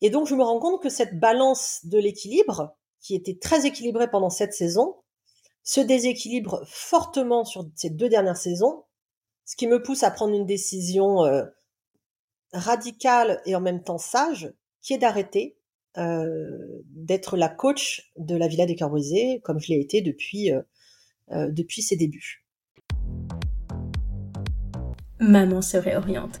Et donc, je me rends compte que cette balance de l'équilibre, qui était très équilibrée pendant cette saison, se déséquilibre fortement sur ces deux dernières saisons, ce qui me pousse à prendre une décision euh, radicale et en même temps sage, qui est d'arrêter euh, d'être la coach de la Villa des Cœurs comme je l'ai été depuis, euh, depuis ses débuts. Maman se réoriente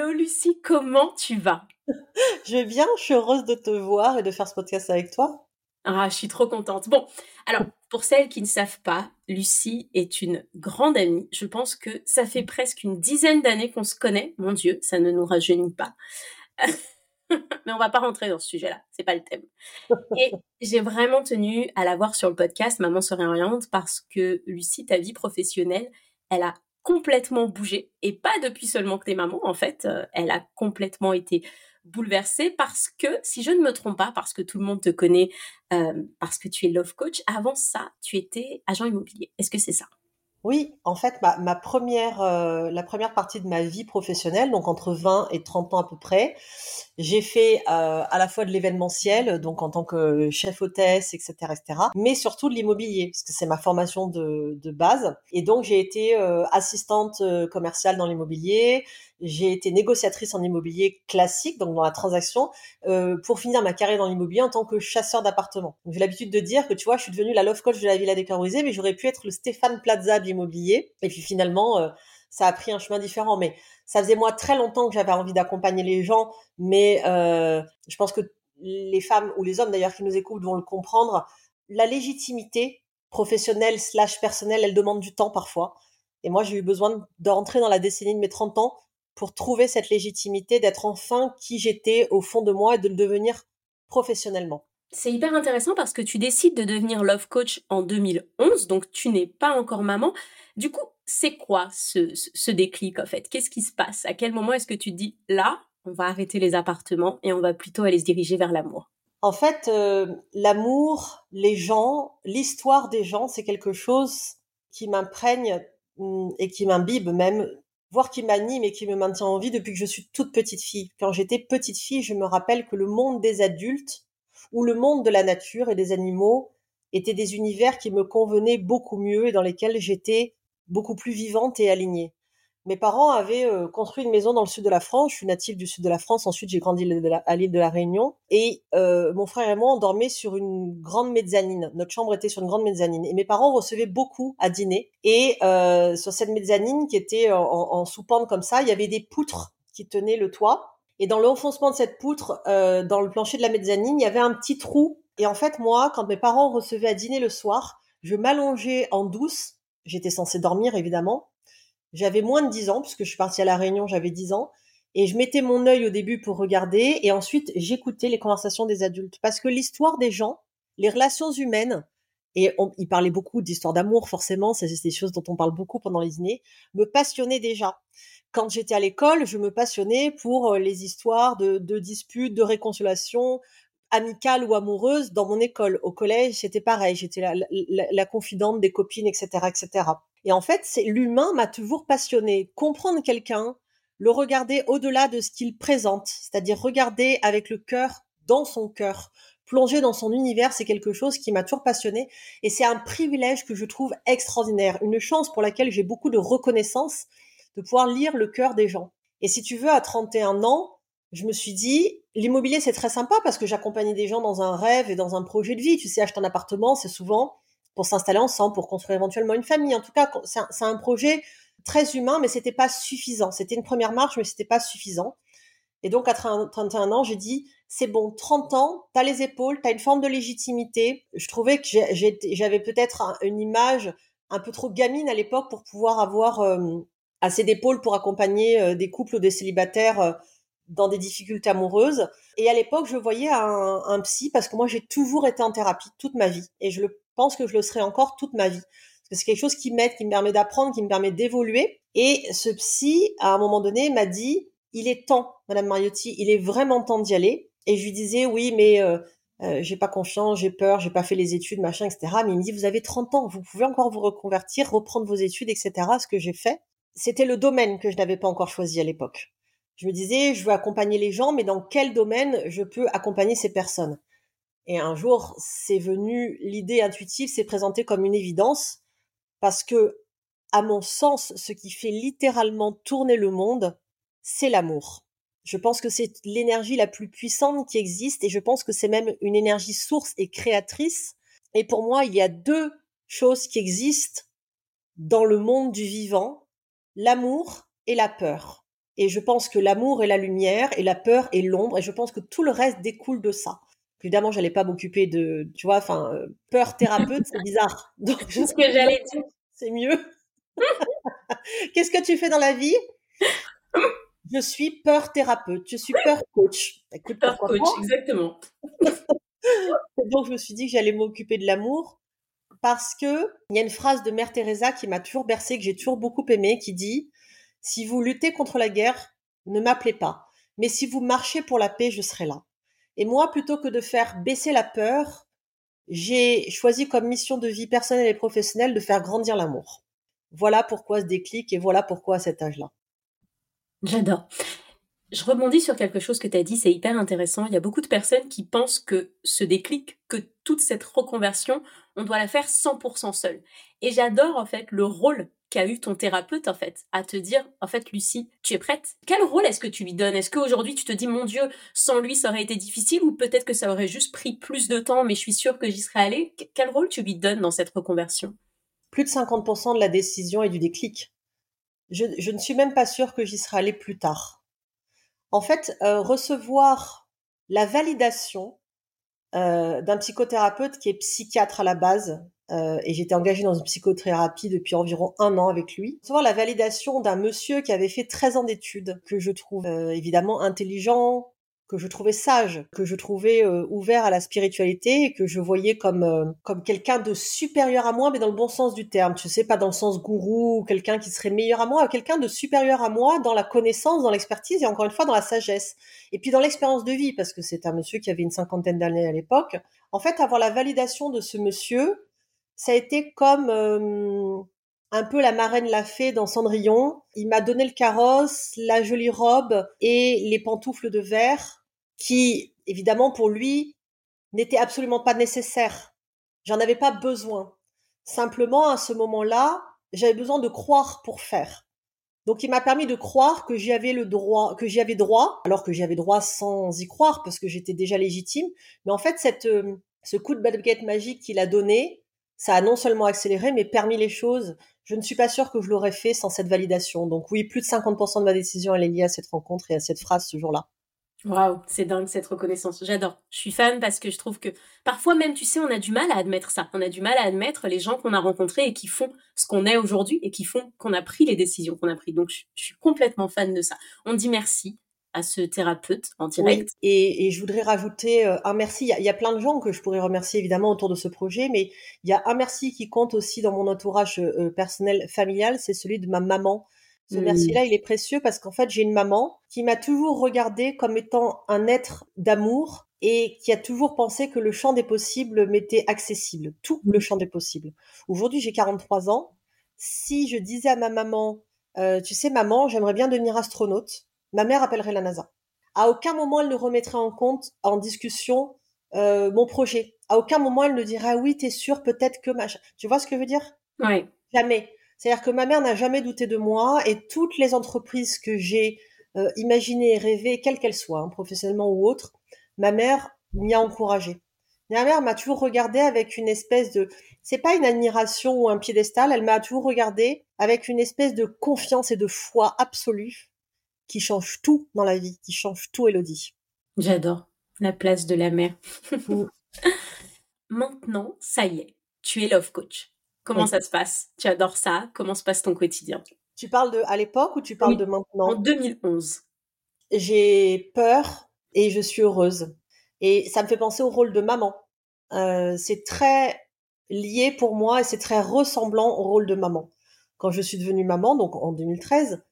Hello Lucie, comment tu vas? Je vais bien, je suis heureuse de te voir et de faire ce podcast avec toi. Ah, je suis trop contente. Bon, alors, pour celles qui ne savent pas, Lucie est une grande amie. Je pense que ça fait presque une dizaine d'années qu'on se connaît. Mon Dieu, ça ne nous rajeunit pas. Mais on va pas rentrer dans ce sujet-là, c'est pas le thème. Et j'ai vraiment tenu à la voir sur le podcast Maman se réoriente parce que Lucie, ta vie professionnelle, elle a complètement bougé et pas depuis seulement que t'es maman en fait, euh, elle a complètement été bouleversée parce que si je ne me trompe pas, parce que tout le monde te connaît, euh, parce que tu es love coach, avant ça tu étais agent immobilier. Est-ce que c'est ça? Oui, en fait, ma, première, euh, la première partie de ma vie professionnelle, donc entre 20 et 30 ans à peu près, j'ai fait euh, à la fois de l'événementiel, donc en tant que chef hôtesse, etc., etc., mais surtout de l'immobilier, parce que c'est ma formation de, de, base. Et donc j'ai été euh, assistante commerciale dans l'immobilier, j'ai été négociatrice en immobilier classique, donc dans la transaction, euh, pour finir ma carrière dans l'immobilier en tant que chasseur d'appartements. J'ai l'habitude de dire que tu vois, je suis devenue la love coach de la Villa des mais j'aurais pu être le Stéphane Plaza de l'immobilier. Et puis finalement, euh, ça a pris un chemin différent. Mais ça faisait moi très longtemps que j'avais envie d'accompagner les gens, mais euh, je pense que les femmes ou les hommes d'ailleurs qui nous écoutent vont le comprendre. La légitimité professionnelle slash personnelle, elle demande du temps parfois. Et moi, j'ai eu besoin de rentrer dans la décennie de mes 30 ans pour trouver cette légitimité d'être enfin qui j'étais au fond de moi et de le devenir professionnellement. C'est hyper intéressant parce que tu décides de devenir love coach en 2011, donc tu n'es pas encore maman. Du coup, c'est quoi ce, déclic en fait? Qu'est-ce qui se passe? À quel moment est-ce que tu te dis là, on va arrêter les appartements et on va plutôt aller se diriger vers l'amour? En fait, euh, l'amour, les gens, l'histoire des gens, c'est quelque chose qui m'imprègne hum, et qui m'imbibe même voire qui m'anime et qui me maintient en vie depuis que je suis toute petite fille. Quand j'étais petite fille, je me rappelle que le monde des adultes ou le monde de la nature et des animaux étaient des univers qui me convenaient beaucoup mieux et dans lesquels j'étais beaucoup plus vivante et alignée. Mes parents avaient euh, construit une maison dans le sud de la France. Je suis native du sud de la France. Ensuite, j'ai grandi à l'île de la Réunion. Et euh, mon frère et moi, on dormait sur une grande mezzanine. Notre chambre était sur une grande mezzanine. Et mes parents recevaient beaucoup à dîner. Et euh, sur cette mezzanine qui était en, en sous-pente comme ça, il y avait des poutres qui tenaient le toit. Et dans l'enfoncement de cette poutre, dans le plancher de la mezzanine, il y avait un petit trou. Et en fait, moi, quand mes parents recevaient à dîner le soir, je m'allongeais en douce. J'étais censée dormir, évidemment j'avais moins de 10 ans, puisque je suis partie à La Réunion, j'avais 10 ans. Et je mettais mon œil au début pour regarder, et ensuite j'écoutais les conversations des adultes. Parce que l'histoire des gens, les relations humaines, et on, il parlait beaucoup d'histoire d'amour, forcément, c'est des choses dont on parle beaucoup pendant les dîners, me passionnaient déjà. Quand j'étais à l'école, je me passionnais pour euh, les histoires de, de disputes, de réconciliation, amicales ou amoureuses dans mon école. Au collège, c'était pareil. J'étais la, la, la, confidente des copines, etc., etc. Et en fait, c'est l'humain m'a toujours passionné. Comprendre quelqu'un, le regarder au-delà de ce qu'il présente, c'est-à-dire regarder avec le cœur dans son cœur, plonger dans son univers, c'est quelque chose qui m'a toujours passionné et c'est un privilège que je trouve extraordinaire, une chance pour laquelle j'ai beaucoup de reconnaissance de pouvoir lire le cœur des gens. Et si tu veux, à 31 ans, je me suis dit, l'immobilier c'est très sympa parce que j'accompagnais des gens dans un rêve et dans un projet de vie. Tu sais, acheter un appartement, c'est souvent pour s'installer ensemble, pour construire éventuellement une famille. En tout cas, c'est un, projet très humain, mais c'était pas suffisant. C'était une première marche, mais c'était pas suffisant. Et donc, à 31 ans, j'ai dit, c'est bon, 30 ans, t'as les épaules, t'as une forme de légitimité. Je trouvais que j'avais peut-être une image un peu trop gamine à l'époque pour pouvoir avoir assez d'épaules pour accompagner des couples ou des célibataires dans des difficultés amoureuses. Et à l'époque, je voyais un, un, psy parce que moi, j'ai toujours été en thérapie toute ma vie. Et je le, pense que je le serai encore toute ma vie. Parce que c'est quelque chose qui m'aide, qui me permet d'apprendre, qui me permet d'évoluer. Et ce psy, à un moment donné, m'a dit, il est temps, Madame Mariotti, il est vraiment temps d'y aller. Et je lui disais, oui, mais euh, euh, j'ai pas confiance, j'ai peur, j'ai pas fait les études, machin, etc. Mais il me dit, vous avez 30 ans, vous pouvez encore vous reconvertir, reprendre vos études, etc. Ce que j'ai fait, c'était le domaine que je n'avais pas encore choisi à l'époque je me disais, je veux accompagner les gens, mais dans quel domaine je peux accompagner ces personnes? Et un jour, c'est venu, l'idée intuitive s'est présentée comme une évidence, parce que, à mon sens, ce qui fait littéralement tourner le monde, c'est l'amour. Je pense que c'est l'énergie la plus puissante qui existe, et je pense que c'est même une énergie source et créatrice. Et pour moi, il y a deux choses qui existent dans le monde du vivant, l'amour et la peur. Et je pense que l'amour est la lumière et la peur est l'ombre. Et je pense que tout le reste découle de ça. Évidemment, j'allais pas m'occuper de, tu vois, enfin, euh, peur thérapeute, c'est bizarre. Donc, ce que j'allais dire. C'est mieux. Qu'est-ce que tu fais dans la vie? Je suis peur thérapeute. Je suis peur coach. peur coach, exactement. Donc, je me suis dit que j'allais m'occuper de l'amour parce que il y a une phrase de Mère Teresa qui m'a toujours bercée, que j'ai toujours beaucoup aimée, qui dit si vous luttez contre la guerre, ne m'appelez pas. Mais si vous marchez pour la paix, je serai là. Et moi, plutôt que de faire baisser la peur, j'ai choisi comme mission de vie personnelle et professionnelle de faire grandir l'amour. Voilà pourquoi ce déclic et voilà pourquoi à cet âge-là. J'adore. Je rebondis sur quelque chose que tu as dit, c'est hyper intéressant. Il y a beaucoup de personnes qui pensent que ce déclic, que toute cette reconversion, on doit la faire 100% seul. Et j'adore en fait le rôle qu'a eu ton thérapeute en fait à te dire en fait Lucie tu es prête? Quel rôle est-ce que tu lui donnes? Est-ce qu'aujourd'hui tu te dis mon dieu sans lui ça aurait été difficile ou peut-être que ça aurait juste pris plus de temps mais je suis sûre que j'y serais allée? Quel rôle tu lui donnes dans cette reconversion? Plus de 50% de la décision et du déclic. Je, ne suis même pas sûre que j'y serais allée plus tard. En fait euh, recevoir la validation euh, d'un psychothérapeute qui est psychiatre à la base, euh, et j'étais engagée dans une psychothérapie depuis environ un an avec lui. Recevoir la validation d'un monsieur qui avait fait 13 ans d'études, que je trouve euh, évidemment intelligent, que je trouvais sage, que je trouvais euh, ouvert à la spiritualité que je voyais comme euh, comme quelqu'un de supérieur à moi, mais dans le bon sens du terme. Tu sais, pas dans le sens gourou ou quelqu'un qui serait meilleur à moi, quelqu'un de supérieur à moi dans la connaissance, dans l'expertise et encore une fois dans la sagesse. Et puis dans l'expérience de vie, parce que c'est un monsieur qui avait une cinquantaine d'années à l'époque. En fait, avoir la validation de ce monsieur, ça a été comme euh, un peu la marraine l'a fait dans Cendrillon. Il m'a donné le carrosse, la jolie robe et les pantoufles de verre qui, évidemment, pour lui, n'était absolument pas nécessaire. J'en avais pas besoin. Simplement, à ce moment-là, j'avais besoin de croire pour faire. Donc, il m'a permis de croire que j'y avais le droit, que j'y avais droit, alors que j'y avais droit sans y croire parce que j'étais déjà légitime. Mais en fait, cette, euh, ce coup de baguette magique qu'il a donné, ça a non seulement accéléré, mais permis les choses. Je ne suis pas sûre que je l'aurais fait sans cette validation. Donc oui, plus de 50% de ma décision, elle est liée à cette rencontre et à cette phrase ce jour-là. Waouh, c'est dingue cette reconnaissance. J'adore. Je suis fan parce que je trouve que parfois même, tu sais, on a du mal à admettre ça. On a du mal à admettre les gens qu'on a rencontrés et qui font ce qu'on est aujourd'hui et qui font qu'on a pris les décisions qu'on a prises. Donc, je, suis complètement fan de ça. On dit merci à ce thérapeute en direct. et, je voudrais rajouter euh, un merci. Il y, a, plein de gens que je pourrais remercier évidemment autour de ce projet, mais il y a un merci qui compte aussi dans mon entourage euh, euh, personnel familial, c'est celui de ma maman ce mmh. merci-là, il est précieux parce qu'en fait, j'ai une maman qui m'a toujours regardé comme étant un être d'amour et qui a toujours pensé que le champ des possibles m'était accessible, tout le champ des possibles. Aujourd'hui, j'ai 43 ans. Si je disais à ma maman, euh, tu sais, maman, j'aimerais bien devenir astronaute, ma mère appellerait la NASA. À aucun moment, elle ne remettrait en compte, en discussion, euh, mon projet. À aucun moment, elle ne dirait, ah oui, t'es sûr, peut-être que machin. Tu vois ce que je veux dire? Oui. Jamais. C'est-à-dire que ma mère n'a jamais douté de moi et toutes les entreprises que j'ai euh, imaginées et rêvées, quelles qu'elles soient, hein, professionnellement ou autres, ma mère m'y a encouragée. Ma mère m'a toujours regardé avec une espèce de, c'est pas une admiration ou un piédestal, elle m'a toujours regardé avec une espèce de confiance et de foi absolue qui change tout dans la vie, qui change tout, Elodie. J'adore la place de la mère. Maintenant, ça y est, tu es love coach Comment ça se passe? Tu adores ça? Comment se passe ton quotidien? Tu parles de à l'époque ou tu parles de maintenant? En 2011. J'ai peur et je suis heureuse. Et ça me fait penser au rôle de maman. Euh, c'est très lié pour moi et c'est très ressemblant au rôle de maman. Quand je suis devenue maman, donc en 2013,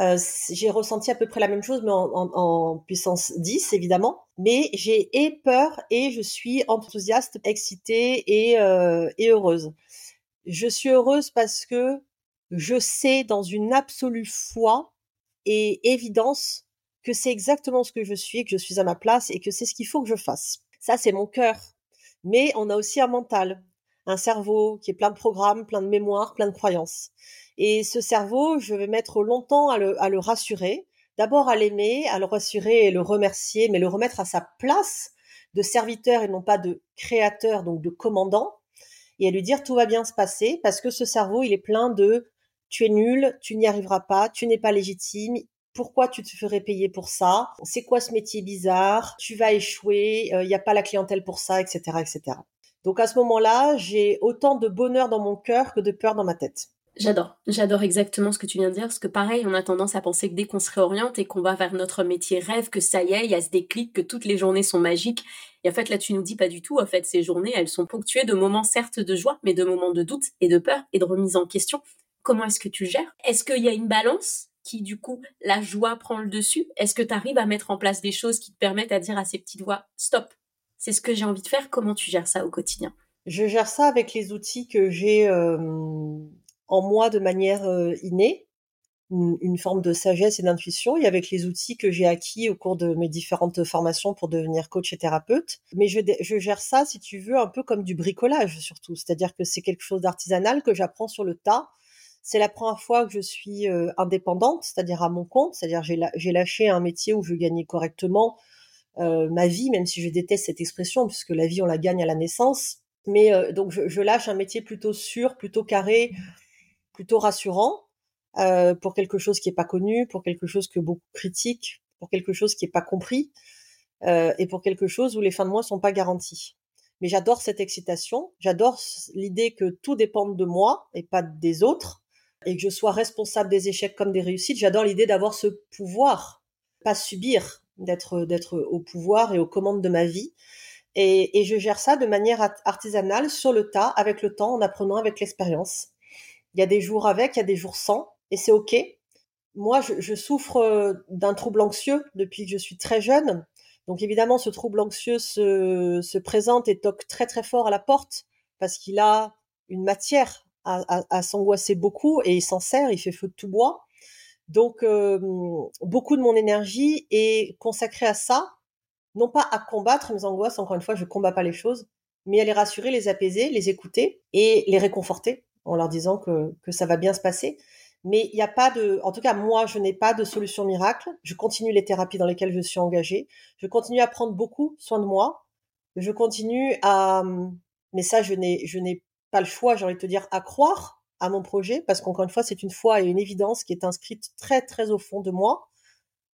euh, j'ai ressenti à peu près la même chose, mais en, puissance 10, évidemment. Mais j'ai et peur et je suis enthousiaste, excitée et, euh, et heureuse. Je suis heureuse parce que je sais dans une absolue foi et évidence que c'est exactement ce que je suis, que je suis à ma place et que c'est ce qu'il faut que je fasse. Ça, c'est mon cœur. Mais on a aussi un mental, un cerveau qui est plein de programmes, plein de mémoires, plein de croyances. Et ce cerveau, je vais mettre longtemps à le, à le rassurer. D'abord à l'aimer, à le rassurer et le remercier, mais le remettre à sa place de serviteur et non pas de créateur, donc de commandant, et à lui dire tout va bien se passer parce que ce cerveau, il est plein de tu es nul, tu n'y arriveras pas, tu n'es pas légitime, pourquoi tu te ferais payer pour ça C'est quoi ce métier bizarre Tu vas échouer, il euh, n'y a pas la clientèle pour ça, etc., etc. Donc à ce moment-là, j'ai autant de bonheur dans mon cœur que de peur dans ma tête. J'adore, j'adore exactement ce que tu viens de dire, parce que pareil, on a tendance à penser que dès qu'on se réoriente et qu'on va vers notre métier rêve, que ça y est, il y a ce déclic, que toutes les journées sont magiques. Et en fait, là, tu nous dis pas du tout. En fait, ces journées, elles sont ponctuées de moments certes de joie, mais de moments de doute et de peur et de remise en question. Comment est-ce que tu gères? Est-ce qu'il y a une balance qui, du coup, la joie prend le dessus? Est-ce que tu arrives à mettre en place des choses qui te permettent à dire à ces petites voix, stop, c'est ce que j'ai envie de faire Comment tu gères ça au quotidien? Je gère ça avec les outils que j'ai euh, en moi de manière innée, une, forme de sagesse et d'intuition, et avec les outils que j'ai acquis au cours de mes différentes formations pour devenir coach et thérapeute. Mais je, je gère ça, si tu veux, un peu comme du bricolage surtout, c'est-à-dire que c'est quelque chose d'artisanal que j'apprends sur le tas. C'est la première fois que je suis indépendante, c'est-à-dire à mon compte, c'est-à-dire j'ai, j'ai lâché un métier où je gagnais correctement ma vie, même si je déteste cette expression, puisque la vie on la gagne à la naissance. Mais donc je, lâche un métier plutôt sûr, plutôt carré, plutôt rassurant euh, pour quelque chose qui est pas connu, pour quelque chose que beaucoup critiquent, pour quelque chose qui est pas compris euh, et pour quelque chose où les fins de mois sont pas garanties. Mais j'adore cette excitation, j'adore l'idée que tout dépende de moi et pas des autres et que je sois responsable des échecs comme des réussites. J'adore l'idée d'avoir ce pouvoir, pas subir, d'être au pouvoir et aux commandes de ma vie. Et je gère ça de manière artisanale, sur le tas, avec le temps, en apprenant avec l'expérience. Il y a des jours avec, il y a des jours sans, et c'est ok. Moi, je, souffre euh, d'un trouble anxieux depuis que je suis très jeune. Donc évidemment, ce trouble anxieux se, se présente et toque très très fort à la porte parce qu'il a une matière à, à, s'angoisser beaucoup et il s'en sert, il fait feu de tout bois. Donc euh, beaucoup de mon énergie est consacrée à ça, non pas à combattre mes angoisses, encore une fois, je combats pas les choses, mais à les rassurer, les apaiser, les écouter et les réconforter en leur disant que, que ça va bien se passer. Mais il n'y a pas de, en tout cas, moi, je n'ai pas de solution miracle. Je continue les thérapies dans lesquelles je suis engagée. Je continue à prendre beaucoup soin de moi. Je continue à, mais ça, je n'ai, je n'ai pas le choix, j'ai envie de te dire, à croire à mon projet, parce qu'encore une fois, c'est une foi et une évidence qui est inscrite très, très au fond de moi.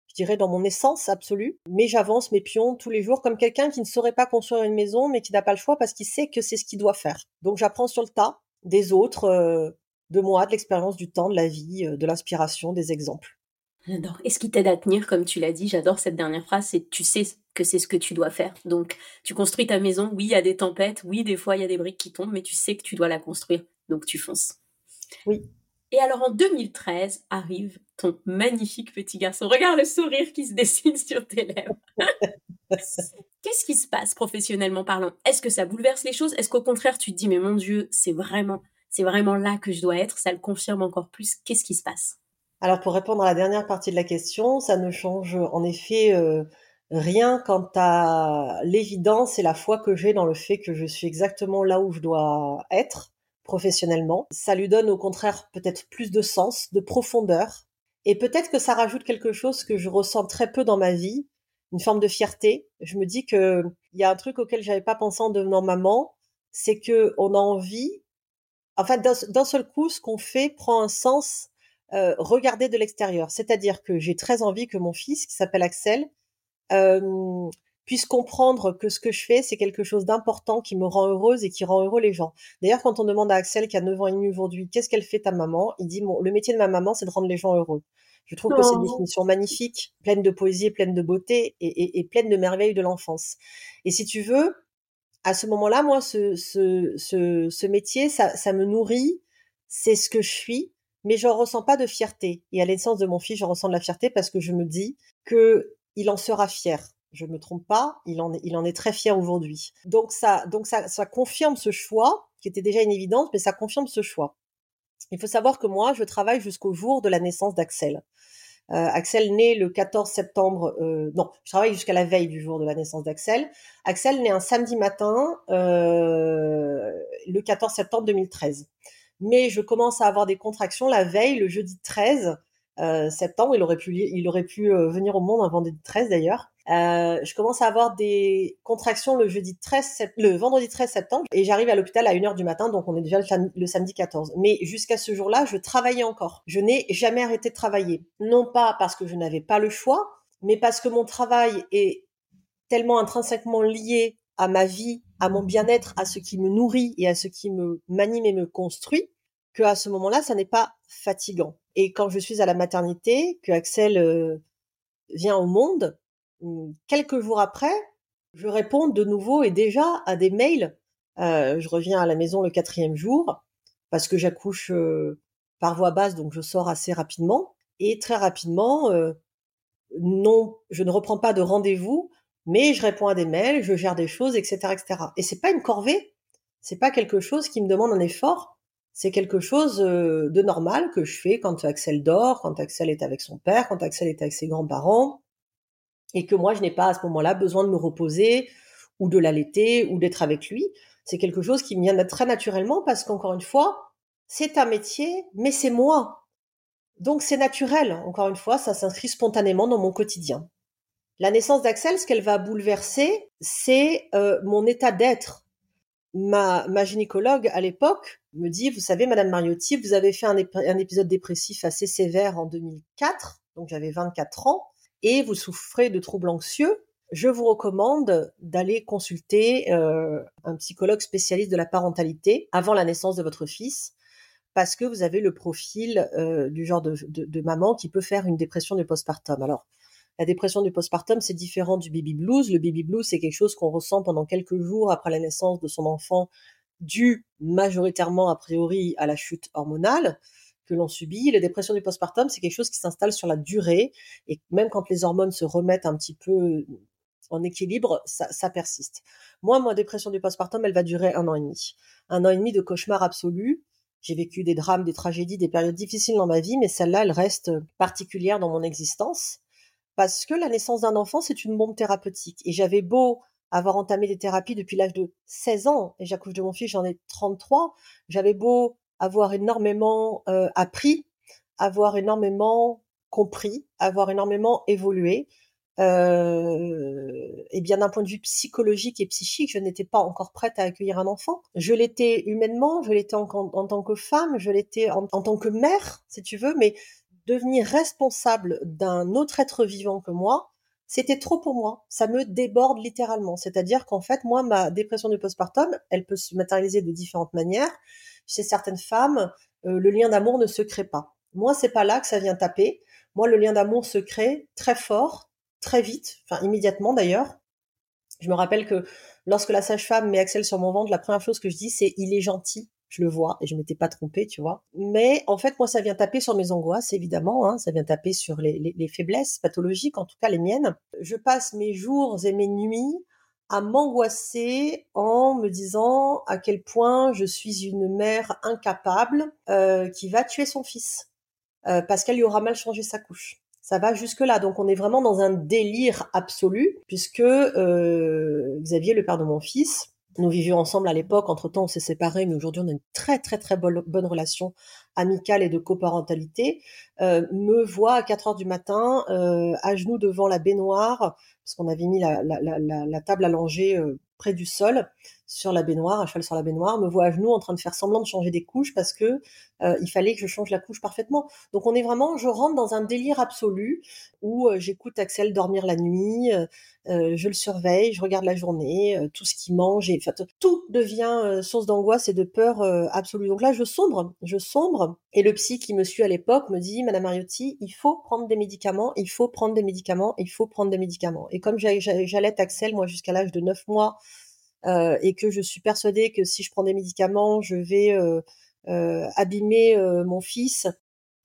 Je dirais dans mon essence absolue. Mais j'avance mes pions tous les jours comme quelqu'un qui ne saurait pas construire une maison, mais qui n'a pas le choix parce qu'il sait que c'est ce qu'il doit faire. Donc j'apprends sur le tas des autres, euh, de moi, de l'expérience, du temps, de la vie, euh, de l'inspiration, des exemples. J'adore. Et ce qui t'aide à tenir, comme tu l'as dit, j'adore cette dernière phrase, c'est tu sais que c'est ce que tu dois faire. Donc, tu construis ta maison, oui, il y a des tempêtes, oui, des fois, il y a des briques qui tombent, mais tu sais que tu dois la construire. Donc, tu fonces. Oui. Et alors, en 2013, arrive ton magnifique petit garçon. Regarde le sourire qui se dessine sur tes lèvres. Qu'est-ce qui se passe professionnellement parlant? Est-ce que ça bouleverse les choses? Est-ce qu'au contraire, tu te dis, mais mon Dieu, c'est vraiment, c'est vraiment là que je dois être? Ça le confirme encore plus. Qu'est-ce qui se passe? Alors, pour répondre à la dernière partie de la question, ça ne change en effet euh, rien quant à l'évidence et la foi que j'ai dans le fait que je suis exactement là où je dois être professionnellement. Ça lui donne au contraire peut-être plus de sens, de profondeur. Et peut-être que ça rajoute quelque chose que je ressens très peu dans ma vie, une forme de fierté. Je me dis que il y a un truc auquel j'avais pas pensé en devenant maman, c'est que on a envie, enfin d'un seul coup, ce qu'on fait prend un sens euh, regardé de l'extérieur. C'est-à-dire que j'ai très envie que mon fils, qui s'appelle Axel, euh, puisse comprendre que ce que je fais, c'est quelque chose d'important qui me rend heureuse et qui rend heureux les gens. D'ailleurs, quand on demande à Axel, qui a 9 ans et demi aujourd'hui, qu'est-ce qu'elle fait ta maman? Il dit, bon, le métier de ma maman, c'est de rendre les gens heureux. Je trouve que c'est une définition magnifique, pleine de poésie, pleine de beauté et, et, pleine de merveilles de l'enfance. Et si tu veux, à ce moment-là, moi, ce, ce, ce, ce métier, ça, ça me nourrit, c'est ce que je suis, mais je ressens pas de fierté. Et à l'essence de mon fils, je ressens de la fierté parce que je me dis que il en sera fier. Je me trompe pas, il en est, il en est très fier aujourd'hui. Donc ça, donc ça, ça confirme ce choix qui était déjà une évidence, mais ça confirme ce choix. Il faut savoir que moi, je travaille jusqu'au jour de la naissance d'Axel. Euh, Axel naît le 14 septembre. Euh, non, je travaille jusqu'à la veille du jour de la naissance d'Axel. Axel naît un samedi matin, euh, le 14 septembre 2013 mais je commence à avoir des contractions la veille, le jeudi 13 euh, septembre. Il aurait pu, il aurait pu venir au monde un vendredi 13 d'ailleurs. Euh, je commence à avoir des contractions le jeudi 13, le vendredi 13 septembre, et j'arrive à l'hôpital à 1h du matin, donc on est déjà le, samedi 14. Mais jusqu'à ce jour-là, je travaillais encore. Je n'ai jamais arrêté de travailler. Non pas parce que je n'avais pas le choix, mais parce que mon travail est tellement intrinsèquement lié à ma vie, à mon bien-être, à ce qui me nourrit et à ce qui me m'anime et me construit, que à ce moment-là, ça n'est pas fatigant. Et quand je suis à la maternité, que Axel euh, vient au monde, quelques jours après, je réponds de nouveau et déjà à des mails. Euh, je reviens à la maison le quatrième jour parce que j'accouche euh, par voie basse, donc je sors assez rapidement. Et très rapidement, non, je ne reprends pas de rendez-vous mais je réponds à des mails, je gère des choses, etc., etc. Et c'est pas une corvée, c'est pas quelque chose qui me demande un effort, c'est quelque chose euh, de normal que je fais quand Axel dort, quand Axel est avec son père, quand Axel est avec ses grands-parents, et que moi je n'ai pas à ce moment-là besoin de me reposer ou de l'allaiter ou d'être avec lui. C'est quelque chose qui me vient très naturellement parce qu'encore une fois, c'est un métier, mais c'est moi. Donc c'est naturel, encore une fois, ça s'inscrit spontanément dans mon quotidien. La naissance d'Axel, ce qu'elle va bouleverser, c'est euh, mon état d'être. Ma, ma gynécologue à l'époque me dit, vous savez, Madame Mariotti, vous avez fait un, épisode dépressif assez sévère en 2004, donc j'avais 24 ans, et vous souffrez de troubles anxieux. Je vous recommande d'aller consulter euh, un psychologue spécialiste de la parentalité avant la naissance de votre fils, parce que vous avez le profil euh, du genre de, de, de, maman qui peut faire une dépression du postpartum. Alors, la dépression du postpartum, c'est différent du baby blues. Le baby blues, c'est quelque chose qu'on ressent pendant quelques jours après la naissance de son enfant, dû majoritairement a priori à la chute hormonale que l'on subit. La dépression du postpartum, c'est quelque chose qui s'installe sur la durée et même quand les hormones se remettent un petit peu en équilibre, ça, persiste. Moi, ma dépression du postpartum, elle va durer un an et demi. Un an et demi de cauchemar absolu. J'ai vécu des drames, des tragédies, des périodes difficiles dans ma vie, mais celle-là, elle reste particulière dans mon existence parce que la naissance d'un enfant, c'est une bombe thérapeutique. Et j'avais beau avoir entamé des thérapies depuis l'âge de 16 ans, et j'accouche de mon fils, j'en ai 33, j'avais beau avoir énormément euh, appris, avoir énormément compris, avoir énormément évolué, euh, et bien d'un point de vue psychologique et psychique, je n'étais pas encore prête à accueillir un enfant. Je l'étais humainement, je l'étais en, tant que femme, je l'étais en, tant que mère, si tu veux, mais devenir responsable d'un autre être vivant que moi, c'était trop pour moi. Ça me déborde littéralement. C'est-à-dire qu'en fait, moi, ma dépression du postpartum, elle peut se matérialiser de différentes manières. Chez certaines femmes, euh, le lien d'amour ne se crée pas. Moi, c'est pas là que ça vient taper. Moi, le lien d'amour se crée très fort, très vite, enfin immédiatement d'ailleurs. Je me rappelle que lorsque la sage-femme met Axel sur mon ventre, la première chose que je dis, c'est il est gentil je le vois et je m'étais pas trompée, tu vois. Mais en fait, moi, ça vient taper sur mes angoisses, évidemment. Hein, ça vient taper sur les, les, faiblesses pathologiques, en tout cas les miennes. Je passe mes jours et mes nuits à m'angoisser en me disant à quel point je suis une mère incapable euh, qui va tuer son fils euh, parce qu'elle lui aura mal changé sa couche. Ça va jusque là, donc on est vraiment dans un délire absolu puisque euh, Xavier, le père de mon fils, nous vivions ensemble à l'époque. Entre-temps, on s'est séparés, mais aujourd'hui, on a une très, très, très bonne, relation amicale et de coparentalité. Euh, me voit à 4 heures du matin, euh, à genoux devant la baignoire, parce qu'on avait mis la, table allongée euh, près du sol, sur la baignoire, à cheval sur la baignoire, me voit à genoux en train de faire semblant de changer des couches parce que euh, il fallait que je change la couche parfaitement. Donc on est vraiment, je rentre dans un délire absolu où euh, j'écoute Axel dormir la nuit, euh, je le surveille, je regarde la journée, tout ce qu'il mange, et enfin, tout devient source d'angoisse et de peur absolue. Donc là, je sombre, je sombre. Et le psy qui me suit à l'époque me dit, Madame Mariotti, il faut prendre des médicaments, il faut prendre des médicaments, il faut prendre des médicaments. Et comme j'allais Axel, moi, jusqu'à l'âge de 9 mois, et que je suis persuadée que si je prends des médicaments, je vais euh, euh, abîmer mon fils,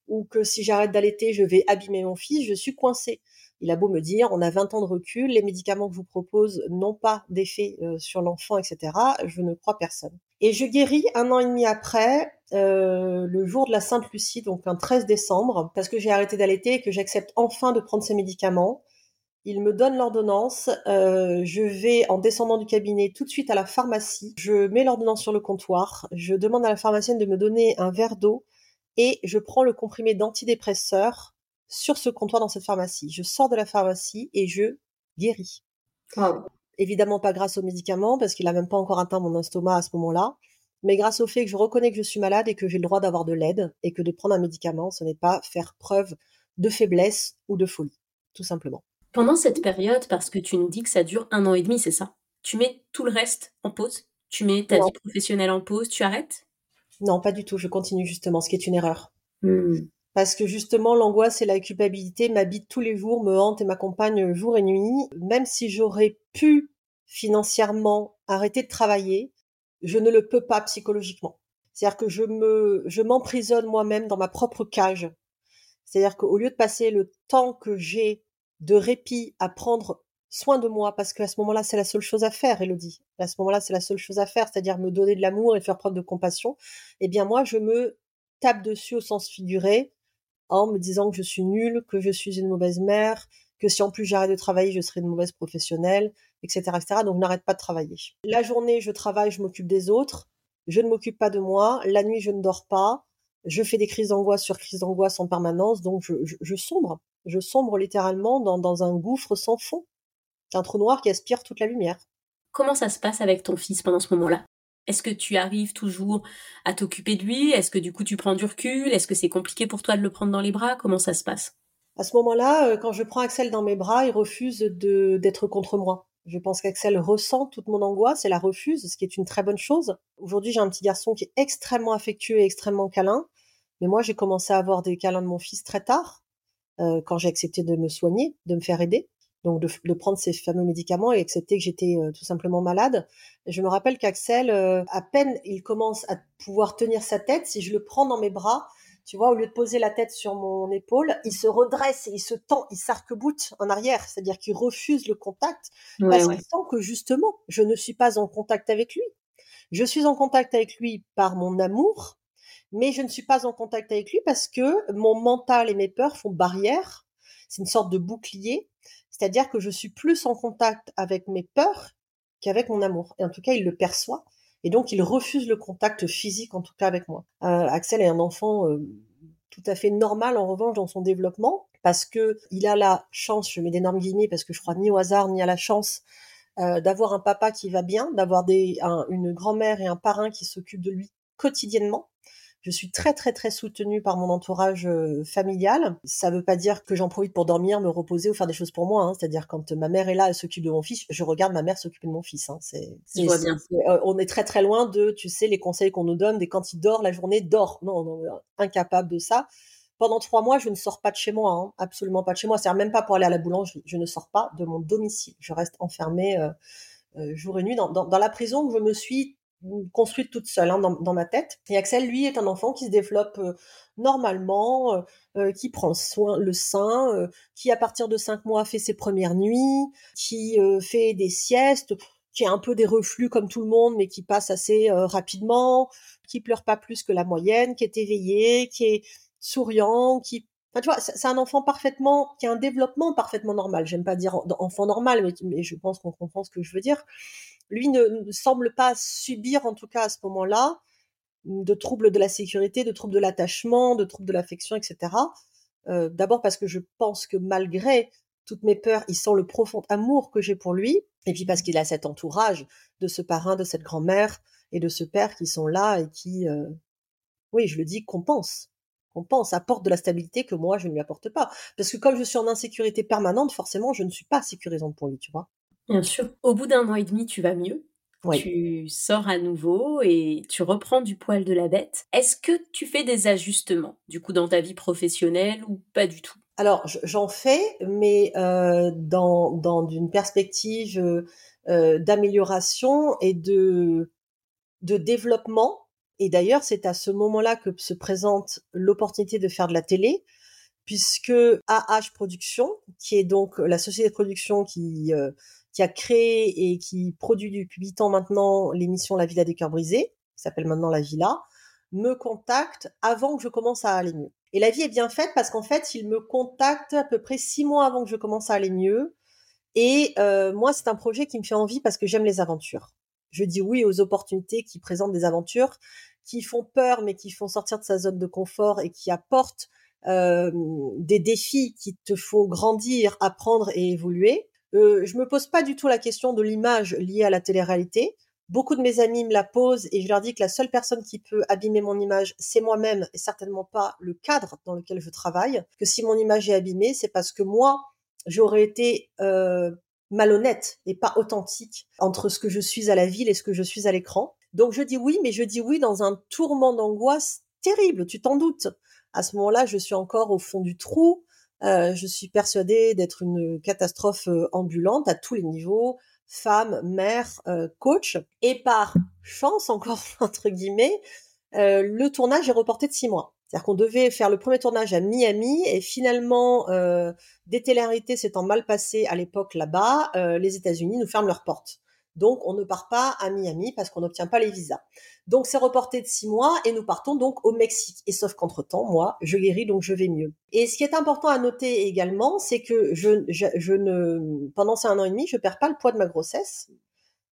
ou que si j'arrête d'allaiter, je vais abîmer mon fils, je suis coincée. Il a beau me dire, on a 20 ans de recul, les médicaments que je vous propose n'ont pas d'effet sur l'enfant, etc. Je ne crois personne. Et je guéris un an et demi après, euh, le jour de la Sainte Lucie, donc un 13 décembre, parce que j'ai arrêté d'allaiter et que j'accepte enfin de prendre ces médicaments. Il me donne l'ordonnance. Euh, je vais, en descendant du cabinet, tout de suite à la pharmacie. Je mets l'ordonnance sur le comptoir. Je demande à la pharmacienne de me donner un verre d'eau et je prends le comprimé d'antidépresseur sur ce comptoir dans cette pharmacie. Je sors de la pharmacie et je guéris. Évidemment pas grâce aux médicaments parce qu'il a même pas encore atteint mon estomac à ce moment-là, mais grâce au fait que je reconnais que je suis malade et que j'ai le droit d'avoir de l'aide et que de prendre un médicament, ce n'est pas faire preuve de faiblesse ou de folie, tout simplement. Pendant cette période, parce que tu nous dis que ça dure un an et demi, c'est ça? Tu mets tout le reste en pause? Tu mets ta vie professionnelle en pause? Tu arrêtes? Non, pas du tout. Je continue justement, ce qui est une erreur. Hmm. Parce que justement, l'angoisse et la culpabilité m'habitent tous les jours, me hantent et m'accompagnent jour et nuit. Même si j'aurais pu financièrement arrêter de travailler, je ne le peux pas psychologiquement. C'est-à-dire que je me, je m'emprisonne moi-même dans ma propre cage. C'est-à-dire qu'au lieu de passer le temps que j'ai de répit à prendre soin de moi parce qu'à ce moment-là, c'est la seule chose à faire, Elodie. À ce moment-là, c'est la seule chose à faire, c'est-à-dire me donner de l'amour et faire preuve de compassion. Eh bien, moi, je me tape dessus au sens figuré en me disant que je suis nulle, que je suis une mauvaise mère, que si en plus j'arrête de travailler, je serai une mauvaise professionnelle, etc., etc. Donc, n'arrête pas de travailler. La journée, je travaille, je m'occupe des autres. Je ne m'occupe pas de moi. La nuit, je ne dors pas. Je fais des crises d'angoisse sur crises d'angoisse en permanence. Donc, je, je sombre je sombre littéralement dans, un gouffre sans fond. C'est un trou noir qui aspire toute la lumière. Comment ça se passe avec ton fils pendant ce moment-là? Est-ce que tu arrives toujours à t'occuper de lui? Est-ce que du coup tu prends du recul? Est-ce que c'est compliqué pour toi de le prendre dans les bras? Comment ça se passe? À ce moment-là, euh, quand je prends Axel dans mes bras, il refuse d'être contre moi. Je pense qu'Axel ressent toute mon angoisse et la refuse, ce qui est une très bonne chose. Aujourd'hui, j'ai un petit garçon qui est extrêmement affectueux et extrêmement câlin. Mais moi, j'ai commencé à avoir des câlins de mon fils très tard. Euh, quand j'ai accepté de me soigner, de me faire aider, donc de, prendre ces fameux médicaments et accepter que j'étais euh, tout simplement malade. je me rappelle qu'Axel, euh, à peine il commence à pouvoir tenir sa tête, si je le prends dans mes bras, tu vois, au lieu de poser la tête sur mon épaule, il se redresse et il se tend, il s'arc-boute en arrière, c'est-à-dire qu'il refuse le contact parce qu'il sent que justement, je ne suis pas en contact avec lui. Je suis en contact avec lui par mon amour, mais je ne suis pas en contact avec lui parce que mon mental et mes peurs font barrière. C'est une sorte de bouclier, c'est-à-dire que je suis plus en contact avec mes peurs qu'avec mon amour. Et en tout cas, il le perçoit. Et donc, il refuse le contact physique, en tout cas avec moi. Euh, Axel est un enfant euh, tout à fait normal, en revanche, dans son développement, parce que il a la chance, je mets d'énormes guillemets, parce que je crois ni au hasard, ni à la chance, euh, d'avoir un papa qui va bien, d'avoir une grand-mère et un parrain qui s'occupent de lui quotidiennement. Je suis très très très soutenue par mon entourage euh, familial. Ça ne veut pas dire que j'en profite pour dormir, me reposer ou faire des choses pour moi. Hein. C'est-à-dire quand ma mère est là, elle s'occupe de mon fils, je regarde ma mère s'occuper de mon fils. Hein. C'est, euh, on est très très loin de, tu sais, les conseils qu'on nous donne, des quand il dort la journée, dort. Non, on est incapable de ça. Pendant trois mois, je ne sors pas de chez moi, hein. absolument pas de chez moi. C'est-à-dire même pas pour aller à la boulangerie. Je ne sors pas de mon domicile. Je reste enfermée euh, jour et nuit dans, dans, dans la prison où je me suis construite toute seule hein, dans, ma tête. Et Axel, lui, est un enfant qui se développe euh, normalement, euh, euh, qui prend soin le sein, qui à partir de cinq mois fait ses premières nuits, qui fait des siestes, qui a un peu des reflux comme tout le monde, mais qui passe assez rapidement, qui pleure pas plus que la moyenne, qui est éveillé, qui est souriant, qui Enfin, tu vois, c'est un enfant parfaitement, qui a un développement parfaitement normal. J'aime pas dire enfant normal, mais, mais je pense qu'on comprend ce que je veux dire lui ne, semble pas subir, en tout cas à ce moment-là, de troubles de la sécurité, de troubles de l'attachement, de troubles de l'affection, etc. Euh, d'abord parce que je pense que malgré toutes mes peurs, il sent le profond amour que j'ai pour lui, et puis parce qu'il a cet entourage de ce parrain, de cette grand-mère et de ce père qui sont là et qui, euh, oui, je le dis, compense, compense, apporte de la stabilité que moi je ne lui apporte pas. Parce que comme je suis en insécurité permanente, forcément, je ne suis pas sécurisante pour lui, tu vois. Bien sûr. Au bout d'un an et demi, tu vas mieux. Tu sors à nouveau et tu reprends du poil de la bête. Est-ce que tu fais des ajustements, du coup, dans ta vie professionnelle ou pas du tout? Alors, j'en fais, mais euh, dans, dans une perspective euh, d'amélioration et de, de développement. Et d'ailleurs, c'est à ce moment-là que se présente l'opportunité de faire de la télé, puisque AH Production, qui est donc la société de production qui euh, qui a créé et qui produit depuis 8 ans maintenant l'émission La Villa des cœurs brisés, qui s'appelle maintenant La Villa, me contacte avant que je commence à aller mieux. Et la vie est bien faite parce qu'en fait, il me contacte à peu près six mois avant que je commence à aller mieux. Et euh, moi, c'est un projet qui me fait envie parce que j'aime les aventures. Je dis oui aux opportunités qui présentent des aventures, qui font peur mais qui font sortir de sa zone de confort et qui apportent euh, des défis qui te font grandir, apprendre et évoluer. Euh, je me pose pas du tout la question de l'image liée à la télé-réalité. Beaucoup de mes amis me la posent et je leur dis que la seule personne qui peut abîmer mon image, c'est moi-même et certainement pas le cadre dans lequel je travaille. Que si mon image est abîmée, c'est parce que moi, j'aurais été euh, malhonnête et pas authentique entre ce que je suis à la ville et ce que je suis à l'écran. Donc je dis oui, mais je dis oui dans un tourment d'angoisse terrible, tu t'en doutes. À ce moment-là, je suis encore au fond du trou, euh, je suis persuadée d'être une catastrophe euh, ambulante à tous les niveaux, femme, mère, euh, coach. Et par chance, encore entre guillemets, le tournage est reporté de six mois. C'est-à-dire qu'on devait faire le premier tournage à Miami et finalement, des télérités s'étant mal passées à l'époque là-bas, les États-Unis nous ferment leurs portes. Donc, on ne part pas à Miami parce qu'on n'obtient pas les visas. Donc, c'est reporté de six mois et nous partons donc au Mexique. Et sauf qu'entre-temps, moi, je guéris, donc je vais mieux. Et ce qui est important à noter également, c'est que je, je, ne, pendant ces un an et demi, je perds pas le poids de ma grossesse.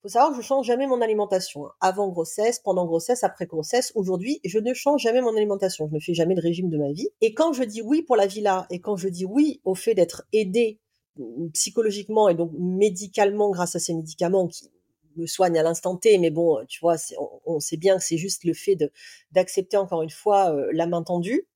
Faut savoir que je change jamais mon alimentation. Avant grossesse, pendant grossesse, après grossesse. Aujourd'hui, je ne change jamais mon alimentation. Je ne fais jamais de régime de ma vie. Et quand je dis oui pour la villa et quand je dis oui au fait d'être aidé psychologiquement et donc médicalement grâce à ces médicaments qui me soigne à l'instant T, mais bon, tu vois, on, sait bien que c'est juste le fait de d'accepter encore une fois euh, la main tendue.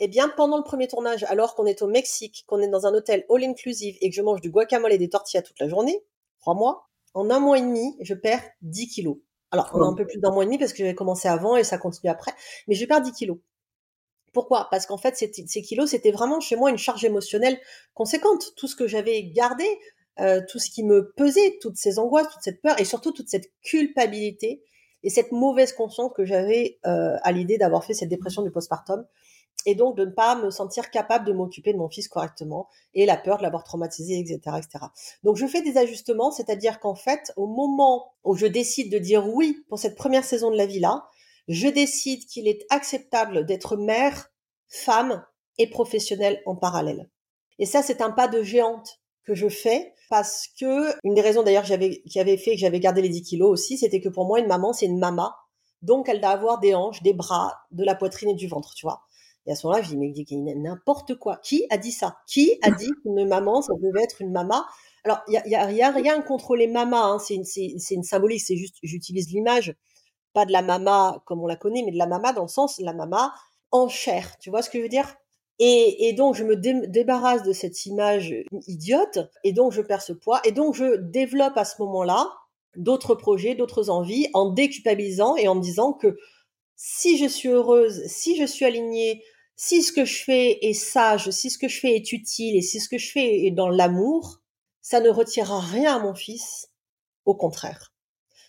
Eh bien, pendant le premier tournage, alors qu'on est au Mexique, qu'on est dans un hôtel all inclusive et que je mange du guacamole et des tortillas toute la journée, trois mois, en un mois et demi, je perds 10 kilos. Alors, on a un peu plus d'un mois et demi parce que j'avais commencé avant et ça continue après, mais je perds 10 kilos. Pourquoi? Parce qu'en fait, ces kilos, c'était vraiment chez moi une charge émotionnelle conséquente. Tout ce que j'avais gardé, euh, tout ce qui me pesait, toutes ces angoisses, toute cette peur et surtout toute cette culpabilité et cette mauvaise conscience que j'avais euh, à l'idée d'avoir fait cette dépression du postpartum et donc de ne pas me sentir capable de m'occuper de mon fils correctement et la peur de l'avoir traumatisé, etc., etc. Donc je fais des ajustements, c'est-à-dire qu'en fait, au moment où je décide de dire oui pour cette première saison de la vie là, je décide qu'il est acceptable d'être mère, femme et professionnelle en parallèle. Et ça, c'est un pas de géante que je fais parce que une des raisons d'ailleurs j'avais qui avait fait que j'avais gardé les 10 kilos aussi, c'était que pour moi une maman c'est une mama, donc elle doit avoir des hanches, des bras, de la poitrine et du ventre, tu vois. Et à ce moment-là, je dis mais n'importe quoi. Qui a dit ça? Qui a dit qu'une maman ça devait être une mama? Alors il y a, rien contre les mamas, hein. c'est une, une symbolique, c'est juste j'utilise l'image, pas de la mama comme on la connaît, mais de la mama dans le sens la mama en chair. Tu vois ce que je veux dire? Et, et, donc, je me débarrasse de cette image idiote, et donc je perds ce poids, et donc je développe à ce moment-là d'autres projets, d'autres envies, en déculpabilisant et en me disant que si je suis heureuse, si je suis alignée, si ce que je fais est sage, si ce que je fais est utile, et si ce que je fais est dans l'amour, ça ne retirera rien à mon fils, au contraire.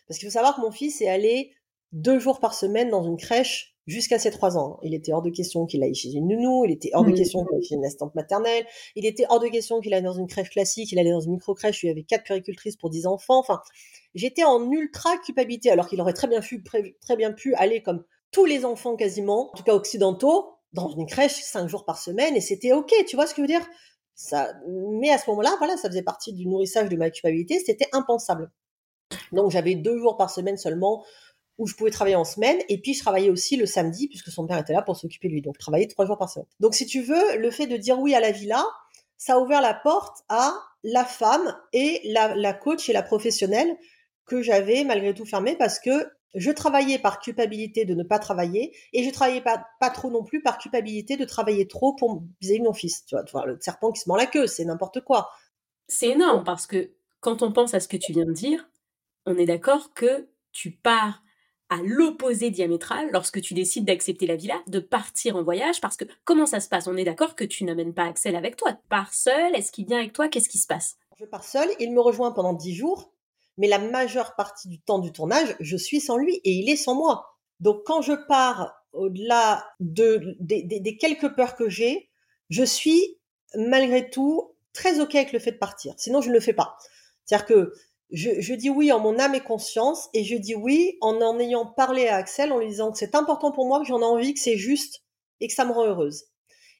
Parce qu'il faut savoir que mon fils est allé deux jours par semaine dans une crèche jusqu'à ses trois ans. Il était hors de question qu'il aille chez une nounou, il était hors de mmh. question qu'il aille chez une assistante maternelle, il était hors de question qu'il aille dans une crèche classique, il allait dans une micro-crèche, il y avait quatre péricultrices pour dix enfants, enfin, j'étais en ultra culpabilité, alors qu'il aurait très bien, pu, très bien pu aller comme tous les enfants quasiment, en tout cas occidentaux, dans une crèche cinq jours par semaine, et c'était ok, tu vois ce que je veux dire? Ça, mais à ce moment-là, voilà, ça faisait partie du nourrissage de ma culpabilité, c'était impensable. Donc j'avais deux jours par semaine seulement où je pouvais travailler en semaine et puis je travaillais aussi le samedi puisque son père était là pour s'occuper de lui donc je travaillais trois jours par semaine donc si tu veux le fait de dire oui à la villa ça a ouvert la porte à la femme et la, la coach et la professionnelle que j'avais malgré tout fermée parce que je travaillais par culpabilité de ne pas travailler et je travaillais pas, pas trop non plus par culpabilité de travailler trop pour viser mon fils. Tu vois, tu vois, le serpent qui se mord la queue, c'est n'importe quoi. C'est énorme parce que quand on pense à ce que tu viens de dire, on est d'accord que tu pars l'opposé diamétral lorsque tu décides d'accepter la villa, de partir en voyage, parce que comment ça se passe? On est d'accord que tu n'amènes pas Axel avec toi. Tu pars seul Est-ce qu'il vient avec toi? Qu'est-ce qui se passe? Je pars seul, il me rejoint pendant dix jours, mais la majeure partie du temps du tournage, je suis sans lui et il est sans moi. Donc quand je pars au-delà de, des, des quelques peurs que j'ai, je suis malgré tout très ok avec le fait de partir. Sinon, je ne le fais pas. C'est-à-dire que je, dis oui en mon âme et conscience et je dis oui en en ayant parlé à Axel en lui disant que c'est important pour moi, que j'en ai envie, que c'est juste et que ça me rend heureuse.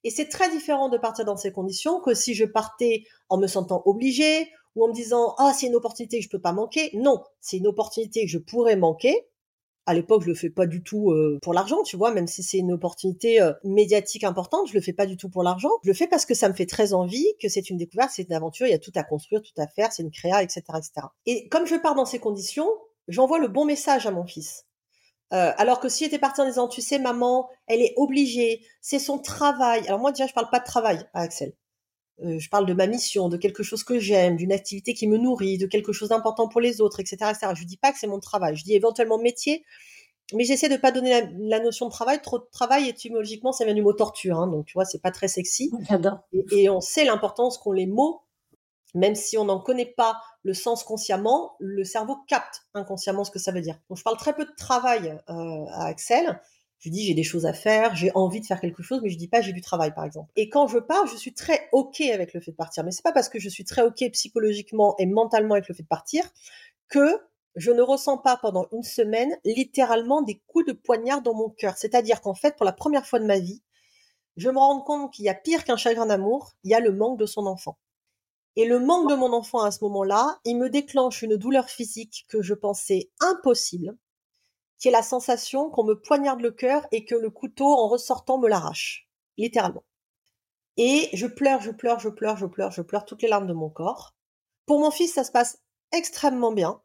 Et c'est très différent de partir dans ces conditions que si je partais en me sentant obligée ou en me disant ah c'est une opportunité que je peux pas manquer. Non, c'est une opportunité que je pourrais manquer à l'époque, je le fais pas du tout euh, pour l'argent, tu vois, même si c'est une opportunité euh, médiatique importante, je le fais pas du tout pour l'argent. Je le fais parce que ça me fait très envie, que c'est une découverte, c'est une aventure, il y a tout à construire, tout à faire, c'est une créa, etc., etc. Et comme je pars dans ces conditions, j'envoie le bon message à mon fils. Euh, alors que s'il était parti en disant, tu sais, maman, elle est obligée, c'est son travail. Alors moi déjà, je parle pas de travail à Axel. Euh, je parle de ma mission, de quelque chose que j'aime, d'une activité qui me nourrit, de quelque chose d'important pour les autres, etc., etc. Je dis pas que c'est mon travail. Je dis éventuellement métier, mais j'essaie de pas donner la, notion de travail. Trop de travail, étymologiquement, ça vient du mot torture. Hein, donc, tu vois, c'est pas très sexy. J'adore. Et, et, on sait l'importance qu'ont les mots, même si on n'en connaît pas le sens consciemment, le cerveau capte inconsciemment ce que ça veut dire. Donc, je parle très peu de travail euh, à Axel. Je dis j'ai des choses à faire, j'ai envie de faire quelque chose, mais je dis pas j'ai du travail par exemple. Et quand je pars, je suis très ok avec le fait de partir. Mais c'est pas parce que je suis très ok psychologiquement et mentalement avec le fait de partir que je ne ressens pas pendant une semaine littéralement des coups de poignard dans mon cœur. C'est-à-dire qu'en fait, pour la première fois de ma vie, je me rends compte qu'il y a pire qu'un chagrin d'amour, il y a le manque de son enfant. Et le manque de mon enfant à ce moment-là, il me déclenche une douleur physique que je pensais impossible, qui est la sensation qu'on me poignarde le cœur et que le couteau, en ressortant, me l'arrache. Littéralement. Et je pleure, je pleure, je pleure, je pleure, je pleure toutes les larmes de mon corps. Pour mon fils, ça se passe extrêmement bien.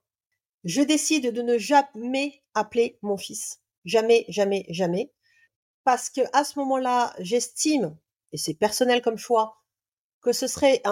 Je décide de ne jamais appeler mon fils. Jamais, jamais, jamais. Parce que à ce moment-là, j'estime, et c'est personnel comme choix, que ce serait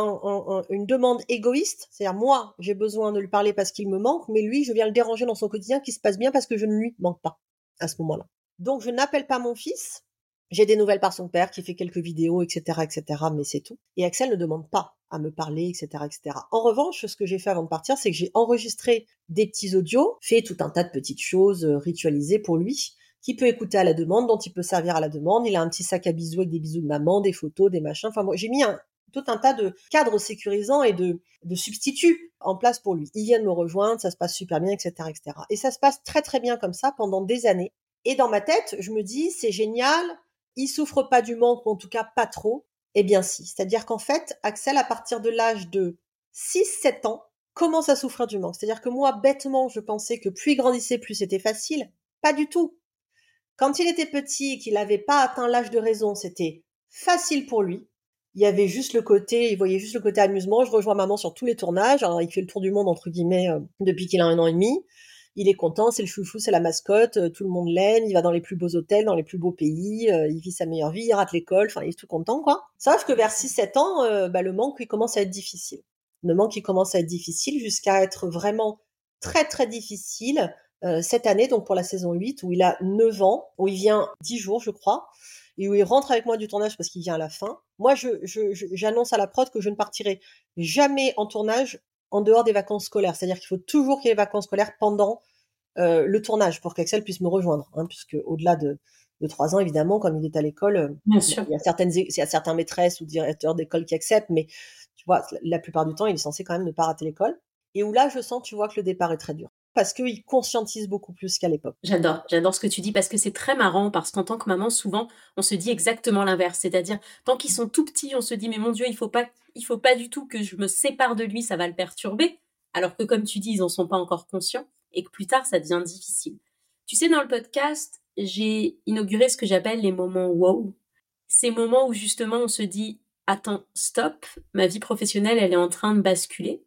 une demande égoïste, c'est-à-dire moi, j'ai besoin de lui parler parce qu'il me manque, mais lui, je viens le déranger dans son quotidien qui se passe bien parce que je ne lui manque pas à ce moment-là. Donc je n'appelle pas mon fils, j'ai des nouvelles par son père qui fait quelques vidéos, etc., etc., mais c'est tout. Et Axel ne demande pas à me parler, etc., etc. En revanche, ce que j'ai fait avant de partir, c'est que j'ai enregistré des petits audios, fait tout un tas de petites choses euh, ritualisées pour lui, qui peut écouter à la demande, dont il peut servir à la demande. Il a un petit sac à bisous avec des bisous de maman, des photos, des machins. Enfin, moi, j'ai mis un, tout un tas de cadres sécurisants et de, de substituts en place pour lui. Il vient de me rejoindre, ça se passe super bien, etc., etc. Et ça se passe très très bien comme ça pendant des années. Et dans ma tête, je me dis, c'est génial, il souffre pas du manque, ou en tout cas pas trop. Eh bien si. C'est-à-dire qu'en fait, Axel, à partir de l'âge de 6-7 ans, commence à souffrir du manque. C'est-à-dire que moi, bêtement, je pensais que plus il grandissait, plus c'était facile. Pas du tout. Quand il était petit et qu'il n'avait pas atteint l'âge de raison, c'était facile pour lui il y avait juste le côté, il voyait juste le côté amusement. Je rejoins maman sur tous les tournages. Alors, il fait le tour du monde, entre guillemets, euh, depuis qu'il a un an et demi. Il est content, c'est le chouchou, c'est la mascotte, euh, tout le monde l'aime, il va dans les plus beaux hôtels, dans les plus beaux pays, euh, il vit sa meilleure vie, il rate l'école, enfin, il est tout content, quoi. Sauf que vers 6-7 ans, bah, le manque, il commence à être difficile. Le manque, il commence à être difficile jusqu'à être vraiment très, très difficile cette année, donc pour la saison 8, où il a 9 ans, où il vient 10 jours, je crois et où il rentre avec moi du tournage parce qu'il vient à la fin. Moi, je, j'annonce à la prod que je ne partirai jamais en tournage en dehors des vacances scolaires. C'est-à-dire qu'il faut toujours qu'il y ait les vacances scolaires pendant euh, le tournage pour qu'Axel puisse me rejoindre. Hein, puisque au-delà de, de trois ans, évidemment, comme il est à l'école, euh, il y a certaines, il y a certains maîtresses ou directeurs d'école qui acceptent, mais tu vois, la plupart du temps, il est censé quand même ne pas rater l'école. Et où là, je sens, tu vois, que le départ est très dur parce qu'ils conscientisent beaucoup plus qu'à l'époque. J'adore, j'adore ce que tu dis parce que c'est très marrant parce qu'en tant que maman, souvent, on se dit exactement l'inverse, c'est-à-dire tant qu'ils sont tout petits, on se dit mais mon Dieu, il faut pas, il faut pas du tout que je me sépare de lui, ça va le perturber. Alors que comme tu dis, ils en sont pas encore conscients et que plus tard, ça devient difficile. Tu sais, dans le podcast, j'ai inauguré ce que j'appelle les moments wow. Ces moments où justement on se dit attends, stop, ma vie professionnelle, elle est en train de basculer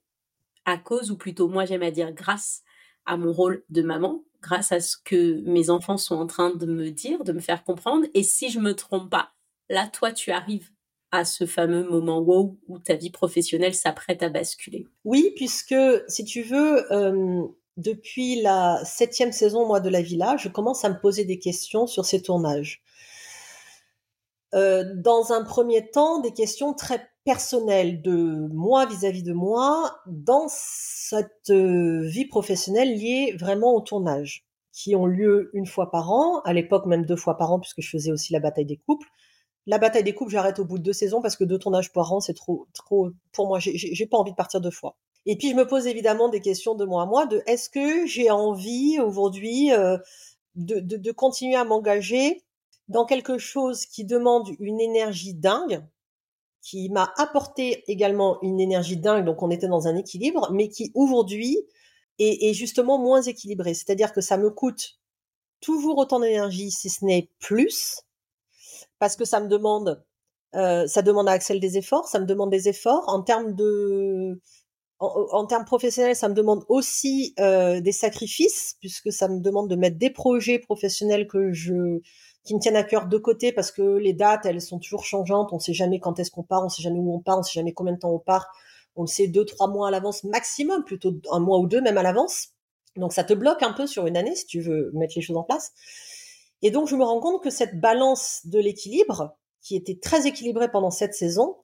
à cause, ou plutôt moi j'aime à dire grâce à mon rôle de maman, grâce à ce que mes enfants sont en train de me dire, de me faire comprendre. Et si je me trompe pas, là, toi, tu arrives à ce fameux moment wow où ta vie professionnelle s'apprête à basculer. Oui, puisque si tu veux, euh, depuis la septième saison, moi, de la villa, je commence à me poser des questions sur ces tournages. Euh, dans un premier temps, des questions très personnelles de moi vis-à-vis de moi dans cette euh, vie professionnelle liée vraiment au tournage, qui ont lieu une fois par an, à l'époque même deux fois par an puisque je faisais aussi la bataille des couples. La bataille des couples, j'arrête au bout de deux saisons parce que deux tournages par an, c'est trop, trop pour moi. J'ai pas envie de partir deux fois. Et puis je me pose évidemment des questions de moi à moi, de est-ce que j'ai envie aujourd'hui euh, de, de, continuer à m'engager dans quelque chose qui demande une énergie dingue, qui m'a apporté également une énergie dingue, donc on était dans un équilibre, mais qui aujourd'hui est, est, justement moins équilibré. C'est-à-dire que ça me coûte toujours autant d'énergie, si ce n'est plus, parce que ça me demande, euh, ça demande à Axel des efforts, ça me demande des efforts en termes de, en, en termes professionnels, ça me demande aussi euh, des sacrifices, puisque ça me demande de mettre des projets professionnels que je qui me tiennent à cœur de côté parce que les dates, elles sont toujours changeantes. On sait jamais quand est-ce qu'on part, on sait jamais où on part, on sait jamais combien de temps on part. On le sait deux, trois mois à l'avance maximum, plutôt un mois ou deux même à l'avance. Donc ça te bloque un peu sur une année si tu veux mettre les choses en place. Et donc je me rends compte que cette balance de l'équilibre, qui était très équilibrée pendant cette saison,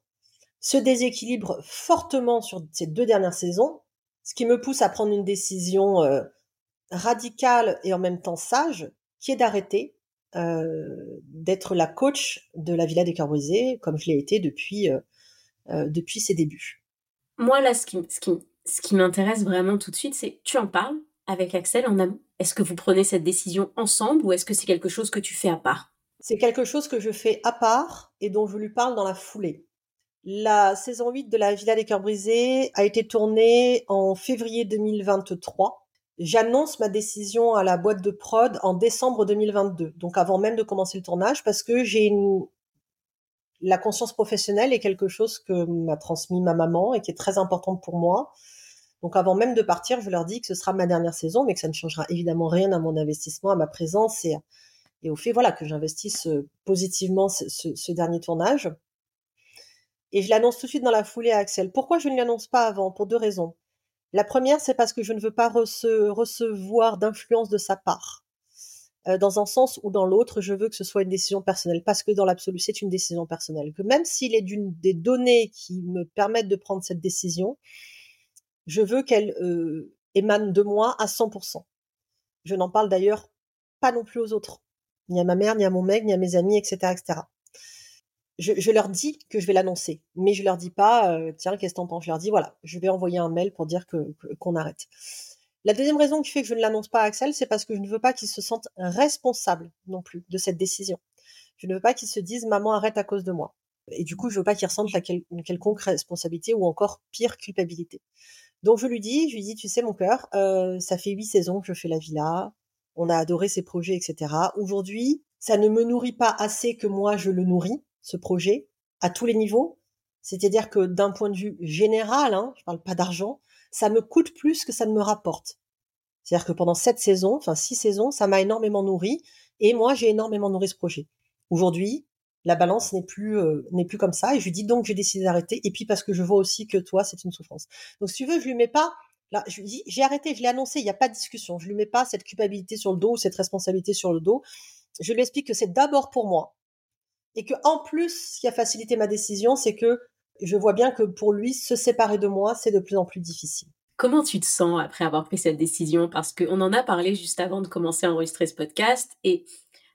se déséquilibre fortement sur ces deux dernières saisons, ce qui me pousse à prendre une décision euh, radicale et en même temps sage, qui est d'arrêter euh, d'être la coach de la Villa des Cœurs Brisés, comme je l'ai été depuis, euh, euh, depuis ses débuts. Moi, là, ce qui, ce qui, ce qui m'intéresse vraiment tout de suite, c'est tu en parles avec Axel en amont. Est-ce que vous prenez cette décision ensemble ou est-ce que c'est quelque chose que tu fais à part? C'est quelque chose que je fais à part et dont je lui parle dans la foulée. La saison 8 de la Villa des Cœurs Brisés a été tournée en février 2023 j'annonce ma décision à la boîte de prod en décembre 2022, donc avant même de commencer le tournage, parce que j'ai une... la conscience professionnelle est quelque chose que m'a transmis ma maman et qui est très importante pour moi. Donc avant même de partir, je leur dis que ce sera ma dernière saison, mais que ça ne changera évidemment rien à mon investissement, à ma présence et, au fait voilà que j'investisse euh, positivement ce dernier tournage. Et je l'annonce tout de suite dans la foulée à Axel. Pourquoi je ne l'annonce pas avant? Pour deux raisons. La première, c'est parce que je ne veux pas rece recevoir d'influence de sa part. Euh, dans un sens ou dans l'autre, je veux que ce soit une décision personnelle, parce que dans l'absolu, c'est une décision personnelle. Que même s'il est d'une des données qui me permettent de prendre cette décision, je veux qu'elle euh, émane de moi à 100%. Je n'en parle d'ailleurs pas non plus aux autres, ni à ma mère, ni à mon mec, ni à mes amis, etc., etc je, leur dis que je vais l'annoncer, mais je leur dis pas, euh, tiens, qu'est-ce que t'en Je leur dis, voilà, je vais envoyer un mail pour dire que qu'on arrête. La deuxième raison qui fait que je ne l'annonce pas à Axel, c'est parce que je ne veux pas qu'il se sente responsable non plus de cette décision. Je ne veux pas qu'il se dise, maman arrête à cause de moi. Et du coup, je veux pas qu'il ressente la une quelconque responsabilité ou encore pire culpabilité. Donc je lui dis, je lui dis, tu sais mon cœur, euh, ça fait huit saisons que je fais la villa, on a adoré ses projets, etc. Aujourd'hui, ça ne me nourrit pas assez que moi je le nourris ce projet à tous les niveaux. C'est-à-dire que d'un point de vue général, hein, je parle pas d'argent, ça me coûte plus que ça ne me rapporte. C'est-à-dire que pendant sept saisons, enfin six saisons, ça m'a énormément nourri et moi j'ai énormément nourri ce projet. Aujourd'hui, la balance n'est plus euh, n'est plus comme ça et je lui dis donc j'ai décidé d'arrêter et puis parce que je vois aussi que toi c'est une souffrance. Donc si tu veux, je lui mets pas là, je lui dis j'ai arrêté, je l'ai annoncé, il n'y a pas de discussion. Je lui mets pas cette culpabilité sur le dos ou cette responsabilité sur le dos. Je lui explique que c'est d'abord pour moi et que en plus, ce qui a facilité ma décision, c'est que je vois bien que pour lui, se séparer de moi, c'est de plus en plus difficile. Comment tu te sens après avoir pris cette décision? Parce qu'on en a parlé juste avant de commencer à enregistrer ce podcast et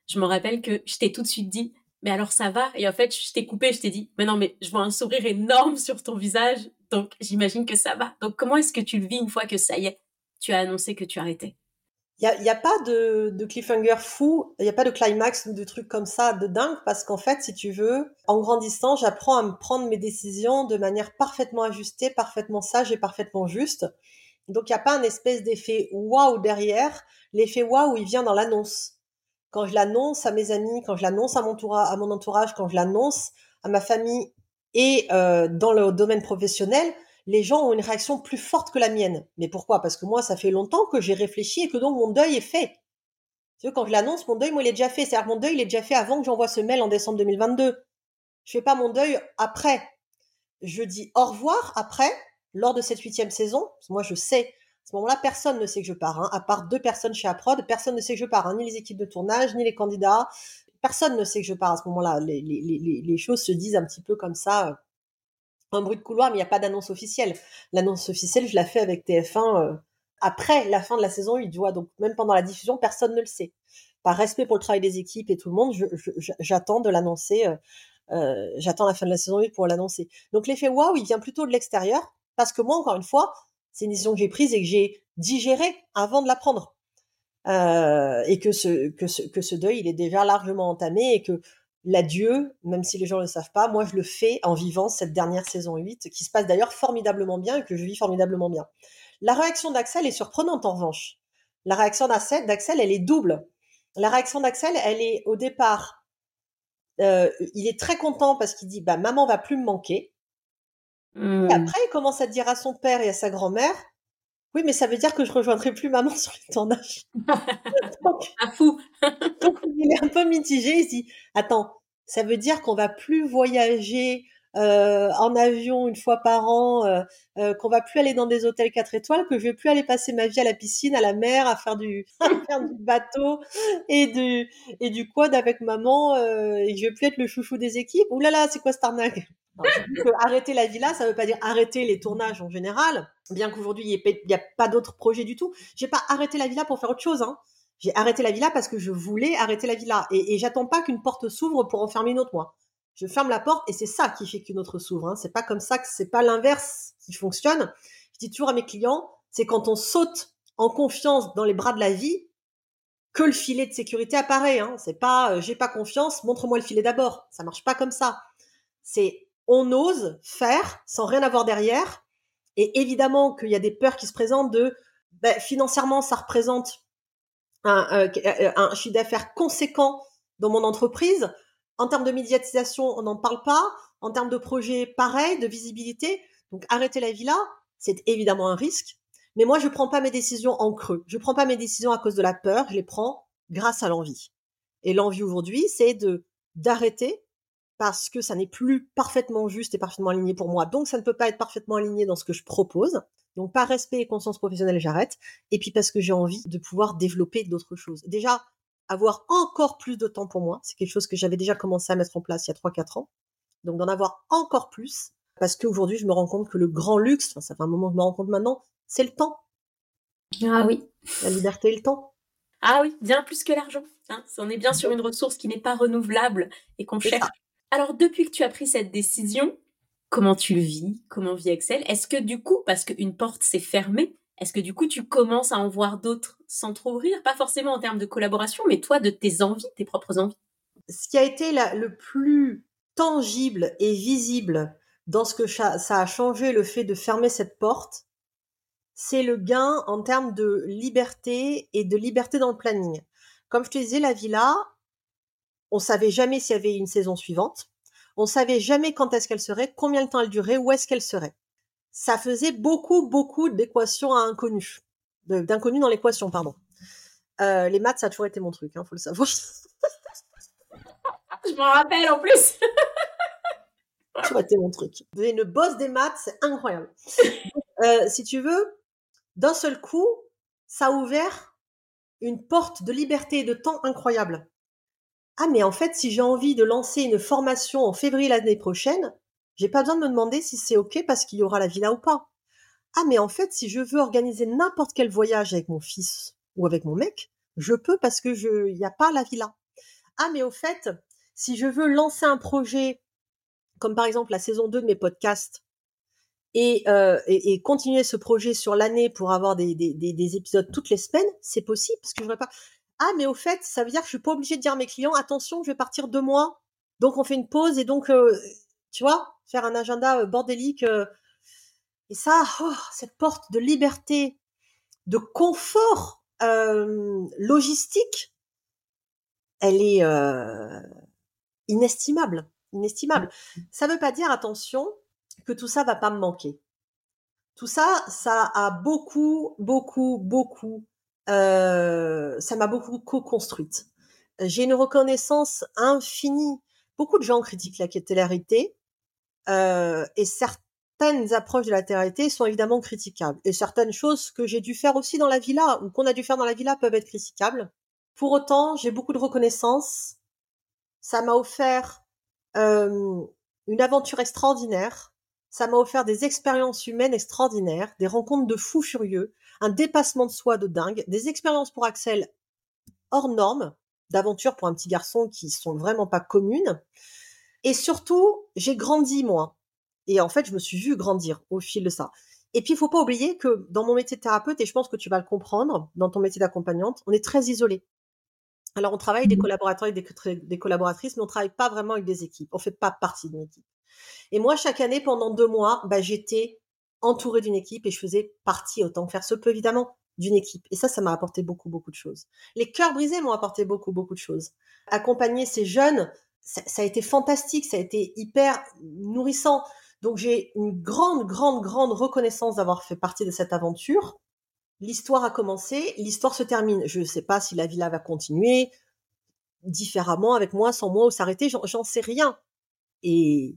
je me rappelle que je t'ai tout de suite dit, mais alors ça va Et en fait, je t'ai coupé, je t'ai dit, mais non, mais je vois un sourire énorme sur ton visage, donc j'imagine que ça va. Donc comment est-ce que tu le vis une fois que ça y est, tu as annoncé que tu arrêtais il n'y a, pas de, de cliffhanger fou, il n'y a pas de climax ou de trucs comme ça de dingue, parce qu'en fait, si tu veux, en grandissant, j'apprends à me prendre mes décisions de manière parfaitement ajustée, parfaitement sage et parfaitement juste. Donc, il n'y a pas un espèce d'effet waouh derrière. L'effet waouh, il vient dans l'annonce. Quand je l'annonce à mes amis, quand je l'annonce à mon, à mon entourage, quand je l'annonce à ma famille Et euh, dans le domaine professionnel, les gens ont une réaction plus forte que la mienne. Mais pourquoi? Parce que moi, ça fait longtemps que j'ai réfléchi et que donc mon deuil est fait. Tu quand je l'annonce, mon deuil, moi, il est déjà fait. C'est-à-dire, mon deuil, il est déjà fait avant que j'envoie ce mail en décembre 2022. Je fais pas mon deuil après. Je dis au revoir après, lors de cette huitième saison. moi, je sais. À ce moment-là, personne ne sait que je pars, hein, à part deux personnes chez Aprod. Personne ne sait que je pars, hein, ni les équipes de tournage, ni les candidats. Personne ne sait que je pars à ce moment-là. Les, choses se disent un petit peu comme ça, euh, un bruit de couloir, mais il n'y a pas d'annonce officielle. L'annonce officielle, je la fais avec TF1 euh, après la fin de la saison 8. vois, donc même pendant la diffusion, personne ne le sait. Par respect pour le travail des équipes et tout le monde, j'attends de l'annoncer. Euh, euh, j'attends la fin de la saison 8 pour l'annoncer. Donc l'effet waouh, il vient plutôt de l'extérieur, parce que moi, encore une fois, c'est une décision que j'ai prise et que j'ai digérée avant de la prendre. Et que ce, que, ce, que ce deuil, il est déjà largement entamé et que l'adieu, même si les gens ne le savent pas, moi je le fais en vivant cette dernière saison 8, qui se passe d'ailleurs formidablement bien et que je vis formidablement bien. La réaction d'Axel est surprenante en revanche. La réaction d'Axel, elle est double. La réaction d'Axel, elle est au départ, euh, il est très content parce qu'il dit, bah maman va plus me manquer. Et mmh. après, il commence à dire à son père et à sa grand-mère, oui, mais ça veut dire que je rejoindrai plus maman sur les tournages. un fou. donc, il est un peu mitigé. Il se dit, attends, ça veut dire qu'on va plus voyager euh, en avion une fois par an, euh, euh, qu'on va plus aller dans des hôtels 4 étoiles, que je vais plus aller passer ma vie à la piscine, à la mer, à faire du, à faire du bateau et du et du quad avec maman, et que je vais plus être le chouchou des équipes. Ouh là là, c'est quoi cette arnaque? Arrêter la villa, ça veut pas dire arrêter les tournages en général. Bien qu'aujourd'hui il n'y a pas d'autres projets du tout. J'ai pas arrêté la villa pour faire autre chose. Hein. J'ai arrêté la villa parce que je voulais arrêter la villa et, et j'attends pas qu'une porte s'ouvre pour enfermer une autre moi je ferme la porte et c'est ça qui fait qu'une autre s'ouvre. Hein. C'est pas comme ça que c'est pas l'inverse qui fonctionne. Je dis toujours à mes clients, c'est quand on saute en confiance dans les bras de la vie que le filet de sécurité apparaît. Hein. C'est pas euh, j'ai pas confiance, montre-moi le filet d'abord. Ça marche pas comme ça. C'est on ose faire sans rien avoir derrière. Et évidemment qu'il y a des peurs qui se présentent de ben, financièrement ça représente un, euh, un chiffre d'affaires conséquent dans mon entreprise. En termes de médiatisation, on n'en parle pas. En termes de projet, pareil, de visibilité. Donc arrêter la villa, c'est évidemment un risque. Mais moi, je prends pas mes décisions en creux. Je prends pas mes décisions à cause de la peur. Je les prends grâce à l'envie. Et l'envie aujourd'hui, c'est de d'arrêter parce que ça n'est plus parfaitement juste et parfaitement aligné pour moi. Donc, ça ne peut pas être parfaitement aligné dans ce que je propose. Donc, par respect et conscience professionnelle, j'arrête. Et puis, parce que j'ai envie de pouvoir développer d'autres choses. Déjà, avoir encore plus de temps pour moi. C'est quelque chose que j'avais déjà commencé à mettre en place il y a 3-4 ans. Donc d'en avoir encore plus, parce qu'aujourd'hui, je me rends compte que le grand luxe, enfin, ça fait un moment que je me rends compte maintenant, c'est le temps. Ah oui. La liberté et le temps. Ah oui, bien plus que l'argent. Hein. On est bien sur une ressource qui n'est pas renouvelable et qu'on cherche. Alors depuis que tu as pris cette décision, comment tu le vis? Comment vit Excel? Est-ce que du coup, parce qu'une porte s'est fermée, est-ce que du coup tu commences à en voir d'autres s'entrouvrir Pas forcément en termes de collaboration, mais toi de tes envies, tes propres envies. Ce qui a été le plus tangible et visible dans ce que ça a changé le fait de fermer cette porte, c'est le gain en termes de liberté et de liberté dans le planning. Comme je te disais, la villa, on savait jamais s'il y avait une saison suivante. On savait jamais quand est-ce qu'elle serait, combien de temps elle durait, où est-ce qu'elle serait ça faisait beaucoup, beaucoup d'équations à inconnus. D'inconnus dans l'équation, pardon. Euh, les maths, ça a toujours été mon truc, hein, faut le savoir. Je m'en rappelle en plus. ça a toujours été mon truc. Une bosse des maths, c'est incroyable. Euh, si tu veux, d'un seul coup, ça a ouvert une porte de liberté et de temps incroyable. Ah, mais en fait, si j'ai envie de lancer une formation en février l'année prochaine, j'ai pas besoin de me demander si c'est ok parce qu'il y aura la villa ou pas. Ah, mais en fait, si je veux organiser n'importe quel voyage avec mon fils ou avec mon mec, je peux parce que je, n'y a pas la villa. Ah, mais au fait, si je veux lancer un projet, comme par exemple la saison 2 de mes podcasts, et, euh, et, continuer ce projet sur l'année pour avoir des, des, des, épisodes toutes les semaines, c'est possible parce que je pas. Ah, mais au fait, ça veut dire que je suis pas obligée de dire à mes clients, attention, je vais partir deux mois, donc on fait une pause et donc, euh, tu vois, faire un agenda euh, bordélique. Euh, et ça, oh, cette porte de liberté, de confort euh, logistique, elle est inestimable. inestimable. Ça ne veut pas dire, attention, que tout ça va pas me manquer. Tout ça, ça a beaucoup, beaucoup, beaucoup, euh, ça m'a beaucoup co-construite. J'ai une reconnaissance infinie. Beaucoup de gens critiquent la télérité euh, et certaines approches de la télérité sont évidemment critiquables. Et certaines choses que j'ai dû faire aussi dans la villa ou qu'on a dû faire dans la villa peuvent être critiquables. Pour autant, j'ai beaucoup de reconnaissance. Ça m'a offert euh, une aventure extraordinaire. Ça m'a offert des expériences humaines extraordinaires, des rencontres de fous furieux, un dépassement de soi de dingue, des expériences pour Axel hors normes, d'aventures pour un petit garçon qui sont vraiment pas communes. Et surtout, j'ai grandi moi. Et en fait, je me suis vue grandir au fil de ça. Et puis, il faut pas oublier que dans mon métier de thérapeute, et je pense que tu vas le comprendre, dans ton métier d'accompagnante, on est très isolé. Alors, on travaille avec des mmh collaborateurs et des, collaboratrices, mais on travaille pas vraiment avec des équipes. On fait pas partie d'une équipe. Et moi, chaque année, pendant deux mois, bah, j'étais entourée d'une équipe et je faisais partie, autant faire se peut, évidemment, d'une équipe. Et ça, ça m'a apporté beaucoup, beaucoup de choses. Les cœurs brisés m'ont apporté beaucoup, beaucoup de choses. Accompagner ces jeunes, ça, ça a été fantastique, ça a été hyper nourrissant. Donc, j'ai une grande, grande, grande reconnaissance d'avoir fait partie de cette aventure. L'histoire a commencé, l'histoire se termine. Je ne sais pas si la villa va continuer différemment, avec moi, sans moi, ou s'arrêter, j'en sais rien. Et,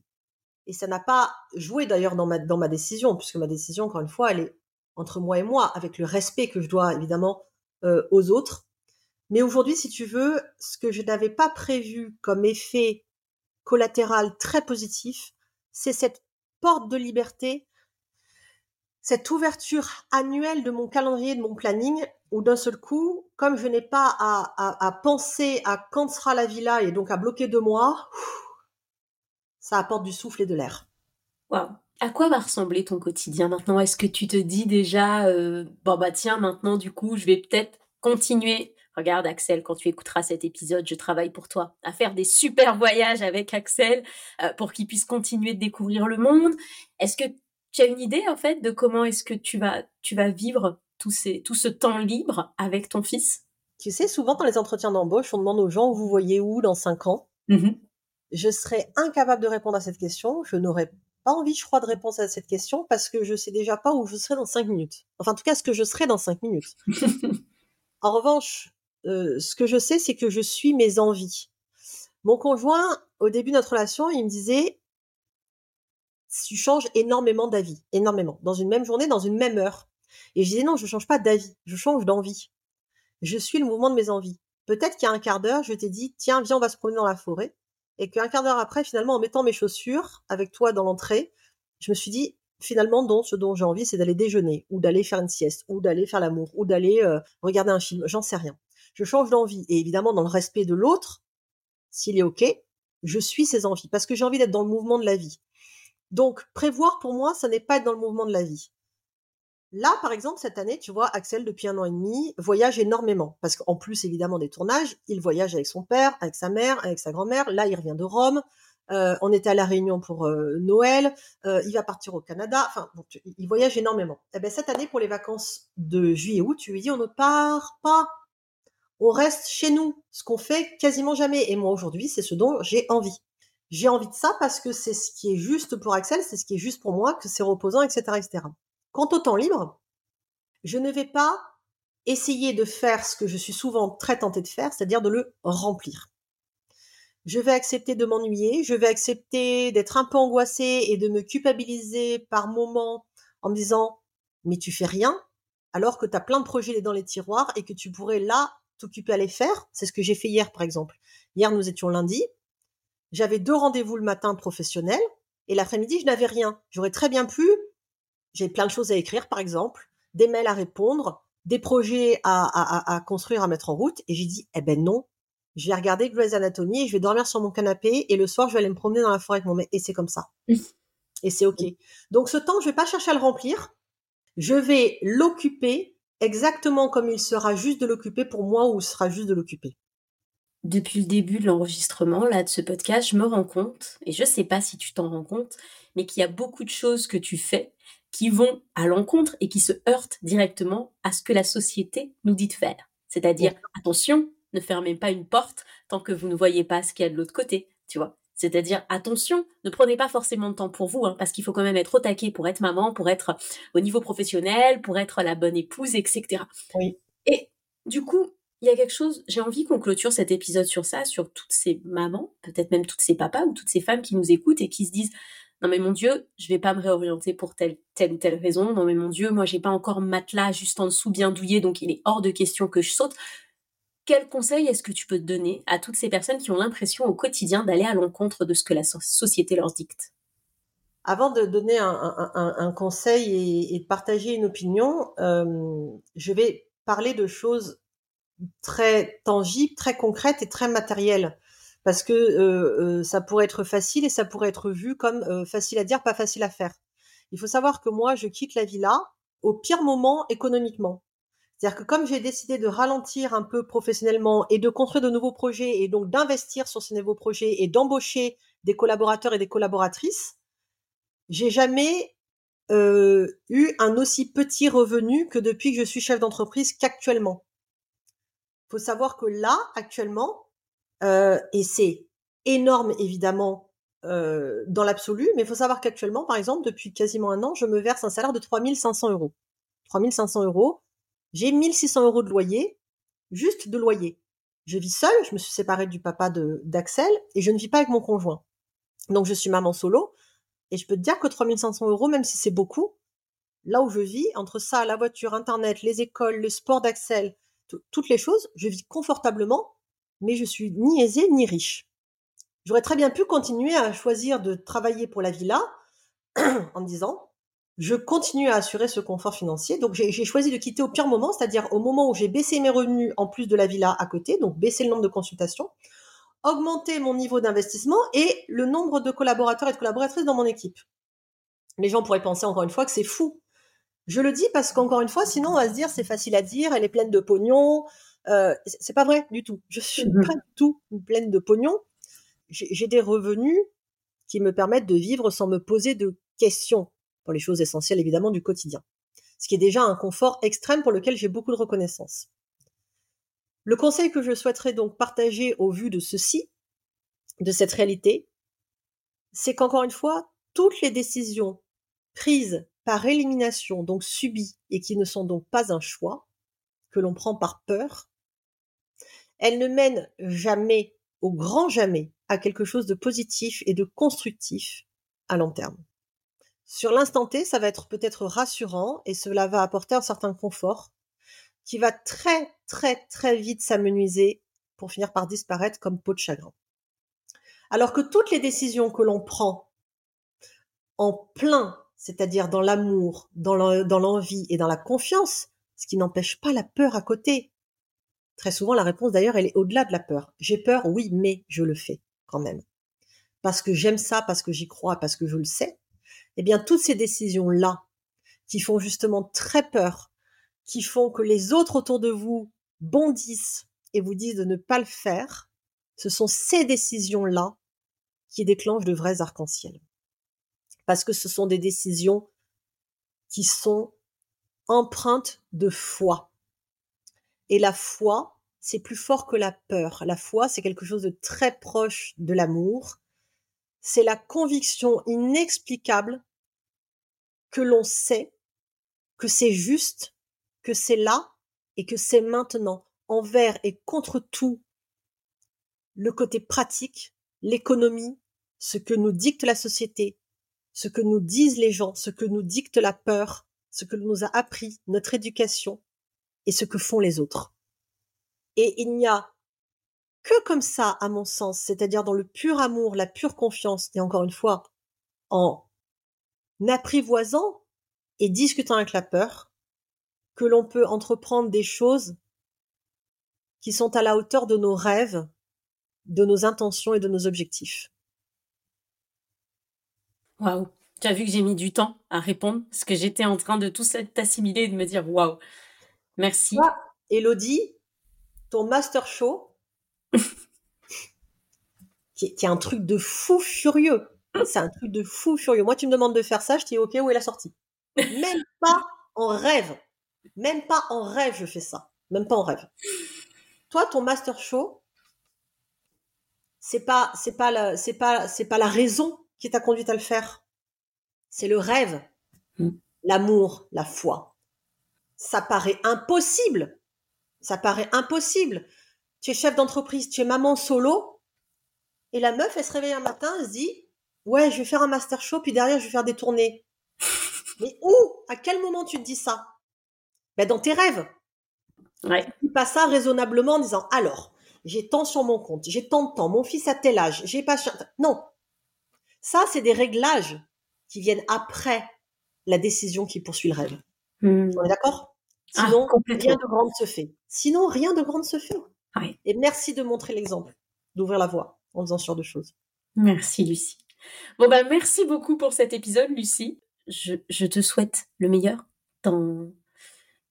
et ça n'a pas joué d'ailleurs dans ma, dans ma décision, puisque ma décision, encore une fois, elle est entre moi et moi, avec le respect que je dois évidemment euh, aux autres. Mais aujourd'hui, si tu veux, ce que je n'avais pas prévu comme effet collatéral très positif, c'est cette porte de liberté cette ouverture annuelle de mon calendrier, de mon planning, où d'un seul coup, comme je n'ai pas à, penser à quand sera la villa et donc à bloquer deux mois, ça apporte du souffle et de l'air. Waouh à quoi va ressembler ton quotidien maintenant? Est-ce que tu te dis déjà, euh, bon bah tiens, maintenant du coup, je vais peut-être continuer? Regarde Axel, quand tu écouteras cet épisode, je travaille pour toi, à faire des super voyages avec Axel euh, pour qu'il puisse continuer de découvrir le monde. Est-ce que tu as une idée en fait de comment est-ce que tu vas, tu vas vivre tout, ces, tout ce temps libre avec ton fils? Tu sais, souvent dans les entretiens d'embauche, on demande aux gens vous voyez où dans cinq ans? Mmh Je serais incapable de répondre à cette question. Je n'aurais pas envie, je crois, de répondre à cette question parce que je sais déjà pas où je serai dans cinq minutes. Enfin, en tout cas, ce que je serai dans cinq minutes. en revanche, euh, ce que je sais, c'est que je suis mes envies. Mon conjoint, au début de notre relation, il me disait tu changes énormément d'avis, énormément. Dans une même journée, dans une même heure. Et je disais non, je change pas d'avis, je change d'envie. Je suis le mouvement de mes envies. Peut-être qu'il y a un quart d'heure, je t'ai dit, tiens, viens, on va se promener dans la forêt. Et qu'un quart d'heure après, finalement, en mettant mes chaussures avec toi dans l'entrée, je me suis dit, finalement, non, ce dont j'ai envie, c'est d'aller déjeuner, ou d'aller faire une sieste, ou d'aller faire l'amour, ou d'aller euh, regarder un film. J'en sais rien. Je change d'envie. Et évidemment, dans le respect de l'autre, s'il est OK, je suis ses envies. Parce que j'ai envie d'être dans le mouvement de la vie. Donc, prévoir pour moi, ça n'est pas être dans le mouvement de la vie. Là, par exemple, cette année, tu vois, Axel, depuis un an et demi, voyage énormément. Parce qu'en plus, évidemment, des tournages, il voyage avec son père, avec sa mère, avec sa grand-mère. Là, il revient de Rome. Euh, on était à La Réunion pour euh, Noël. Euh, il va partir au Canada. Enfin, il voyage énormément. Eh ben, cette année, pour les vacances de juillet-août, tu lui dis, on ne part pas. On reste chez nous. Ce qu'on fait quasiment jamais. Et moi, aujourd'hui, c'est ce dont j'ai envie j'ai envie de ça parce que c'est ce qui est juste pour Axel, c'est ce qui est juste pour moi, que c'est reposant, etc., etc. Quant au temps libre, je ne vais pas essayer de faire ce que je suis souvent très tentée de faire, c'est-à-dire de le remplir. Je vais accepter de m'ennuyer, je vais accepter d'être un peu angoissée et de me culpabiliser par moments en me disant mais tu fais rien alors que tu as plein de projets dans les tiroirs et que tu pourrais là t'occuper à les faire. C'est ce que j'ai fait hier par exemple. Hier nous étions lundi, j'avais deux rendez-vous le matin professionnels et l'après-midi, je n'avais rien. J'aurais très bien pu, j'ai plein de choses à écrire, par exemple, des mails à répondre, des projets à, construire, à mettre en route. Et j'ai dit, eh ben non, je vais regarder Grey's Anatomy et je vais dormir sur mon canapé et le soir, je vais aller me promener dans la forêt avec mon mec. Et c'est comme ça. Et c'est OK. Donc ce temps, je vais pas chercher à le remplir. Je vais l'occuper exactement comme il sera juste de l'occuper pour moi ou sera juste de l'occuper depuis le début de l'enregistrement là de ce podcast, je me rends compte, et je ne sais pas si tu t'en rends compte, mais qu'il y a beaucoup de choses que tu fais qui vont à l'encontre et qui se heurtent directement à ce que la société nous dit de faire. C'est-à-dire, attention, ne fermez pas une porte tant que vous ne voyez pas ce qu'il y a de l'autre côté, tu vois. C'est-à-dire, attention, ne prenez pas forcément de temps pour vous, hein, parce qu'il faut quand même être au taquet pour être maman, pour être au niveau professionnel, pour être la bonne épouse, etc. Oui. Et du coup, il y a quelque chose, j'ai envie qu'on clôture cet épisode sur ça, sur toutes ces mamans, peut-être même toutes ces papas ou toutes ces femmes qui nous écoutent et qui se disent non mais mon Dieu, je vais pas me réorienter pour telle, telle ou telle raison. Non mais mon Dieu, moi j'ai pas encore matelas juste en dessous bien douillé, donc il est hors de question que je saute. Quel conseil est-ce que tu peux donner à toutes ces personnes qui ont l'impression au quotidien d'aller à l'encontre de ce que la société leur dicte? Avant de donner un, conseil et, de partager une opinion, euh, je vais parler de choses très tangibles, très concrètes et très matérielles parce que euh, euh, ça pourrait être facile et ça pourrait être vu comme euh, facile à dire, pas facile à faire. Il faut savoir que moi, je quitte la villa au pire moment économiquement. C'est-à-dire que comme j'ai décidé de ralentir un peu professionnellement et de construire de nouveaux projets et donc d'investir sur ces nouveaux projets et d'embaucher des collaborateurs et des collaboratrices, j'ai jamais eu un aussi petit revenu que depuis que je suis chef d'entreprise qu'actuellement. Il faut savoir que là, actuellement, et c'est énorme, évidemment, dans l'absolu, mais il faut savoir qu'actuellement, par exemple, depuis quasiment un an, je me verse un salaire de 3500 euros. 3500 euros. J'ai 1600 euros de loyer, juste de loyer. Je vis seule, je me suis séparée du papa d'Axel et je ne vis pas avec mon conjoint. Donc je suis maman solo et je peux te dire que 3500 euros, même si c'est beaucoup, là où je vis, entre ça, la voiture, internet, les écoles, le sport d'Axel, toutes les choses, je vis confortablement mais je suis ni aisée ni riche. J'aurais très bien pu continuer à choisir de travailler pour la villa en me disant je continue à assurer ce confort financier. Donc j'ai choisi de quitter au pire moment, c'est-à-dire au moment où j'ai baissé mes revenus en plus de la villa à côté, donc baisser le nombre de consultations, augmenter mon niveau d'investissement et le nombre de collaborateurs et de collaboratrices dans mon équipe. Les gens pourraient penser encore une fois que c'est fou. Je le dis parce qu'encore une fois, sinon on va se dire c'est facile à dire, elle est pleine de pognon, euh, c'est pas vrai du tout. Je suis mmh pas du tout pleine de pognon. J'ai des revenus qui me permettent de vivre sans me poser de questions pour les choses essentielles évidemment du quotidien. Ce qui est déjà un confort extrême pour lequel j'ai beaucoup de reconnaissance. Le conseil que je souhaiterais donc partager au vu de ceci, de cette réalité, c'est qu'encore une fois, toutes les décisions prises par élimination, donc subies, et qui ne sont donc pas un choix, que l'on prend par peur, elle ne mène jamais, au grand jamais, à quelque chose de positif et de constructif à long terme. Sur l'instant T, ça va être peut-être rassurant et cela va apporter un certain confort qui va très très très vite s'amenuiser pour finir par disparaître comme peau de chagrin. Alors que toutes les décisions que l'on prend en plein, c'est-à-dire dans l'amour, dans l'envie et dans la confiance, ce qui n'empêche pas la peur à côté, Très souvent, la réponse d'ailleurs, elle est au-delà de la peur. J'ai peur, oui, mais je le fais quand même. Parce que j'aime ça, parce que j'y crois, parce que je le sais. Eh bien, toutes ces décisions-là, qui font justement très peur, qui font que les autres autour de vous bondissent et vous disent de ne pas le faire, ce sont ces décisions-là qui déclenchent de vrais arcs-en-ciel. Parce que ce sont des décisions qui sont empreintes de foi. Et la foi, c'est plus fort que la peur. La foi, c'est quelque chose de très proche de l'amour. C'est la conviction inexplicable que l'on sait que c'est juste, que c'est là et que c'est maintenant, envers et contre tout le côté pratique, l'économie, ce que nous dicte la société, ce que nous disent les gens, ce que nous dicte la peur, ce que nous a appris notre éducation, et ce que font les autres. Et il n'y a que comme ça, à mon sens, c'est-à-dire dans le pur amour, la pure confiance, et encore une fois, en apprivoisant et discutant avec la peur, que l'on peut entreprendre des choses qui sont à la hauteur de nos rêves, de nos intentions et de nos objectifs. Waouh, tu as vu que j'ai mis du temps à répondre, parce que j'étais en train de tout assimiler et de me dire waouh, Merci. Elodie, ton master show, qui, est, un truc de fou furieux. C'est un truc de fou furieux. Moi, tu me demandes de faire ça, je dis ok, où est la sortie? Même pas en rêve. Même pas en rêve, je fais ça. Même pas en rêve. Toi, ton master show, c'est pas c'est pas la c'est pas c'est pas la raison qui t'a conduite à le faire. C'est le rêve, Mm. l'amour, la foi. Ça paraît impossible. Ça paraît impossible. Tu es chef d'entreprise, tu es maman solo, et la meuf, elle se réveille un matin, elle se dit, ouais, je vais faire un master show, puis derrière, je vais faire des tournées. Mais où? À quel moment tu te dis ça? Ben dans tes rêves. Ouais. Tu dis pas ça raisonnablement en disant, alors, j'ai tant sur mon compte, j'ai tant de temps, mon fils a tel âge, j'ai pas... Non. Ça, c'est des réglages qui viennent après la décision qui poursuit le rêve. Hmm. On est d'accord? Ah, Sinon, rien de grand ne se fait. Sinon, rien de grand ne se fait. Et merci de montrer l'exemple, d'ouvrir la voie en faisant ce genre de choses. Merci Lucie. Bon bah merci beaucoup pour cet épisode Lucie. Je, je te souhaite le meilleur dans,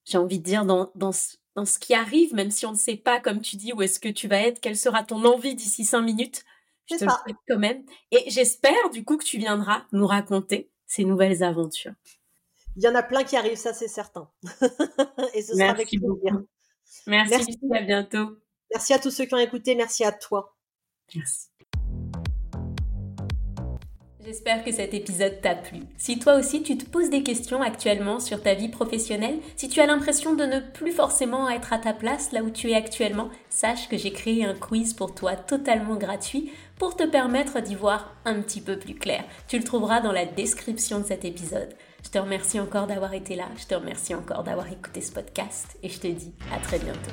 j'ai envie de dire, dans, dans, ce- dans ce qui arrive, même si on ne sait pas, comme tu dis, où est-ce que tu vas être, quelle sera ton envie d'ici cinq minutes. Je te le ça. souhaite quand même. Et j'espère du coup que tu viendras nous raconter ces nouvelles aventures. Il y en a plein qui arrivent, ça c'est certain. Et ce sera avec Merci plaisir. Merci, Merci. À bientôt. Merci à tous ceux qui ont écouté, merci à toi. Merci. J'espère que cet épisode t'a plu. Si toi aussi tu te poses des questions actuellement sur ta vie professionnelle, si tu as l'impression de ne plus forcément être à ta place là où tu es actuellement, sache que j'ai créé un quiz pour toi totalement gratuit pour te permettre d'y voir un petit peu plus clair. Tu le trouveras dans la description de cet épisode. Je te remercie encore d'avoir été là, je te remercie encore d'avoir écouté ce podcast et je te dis à très bientôt.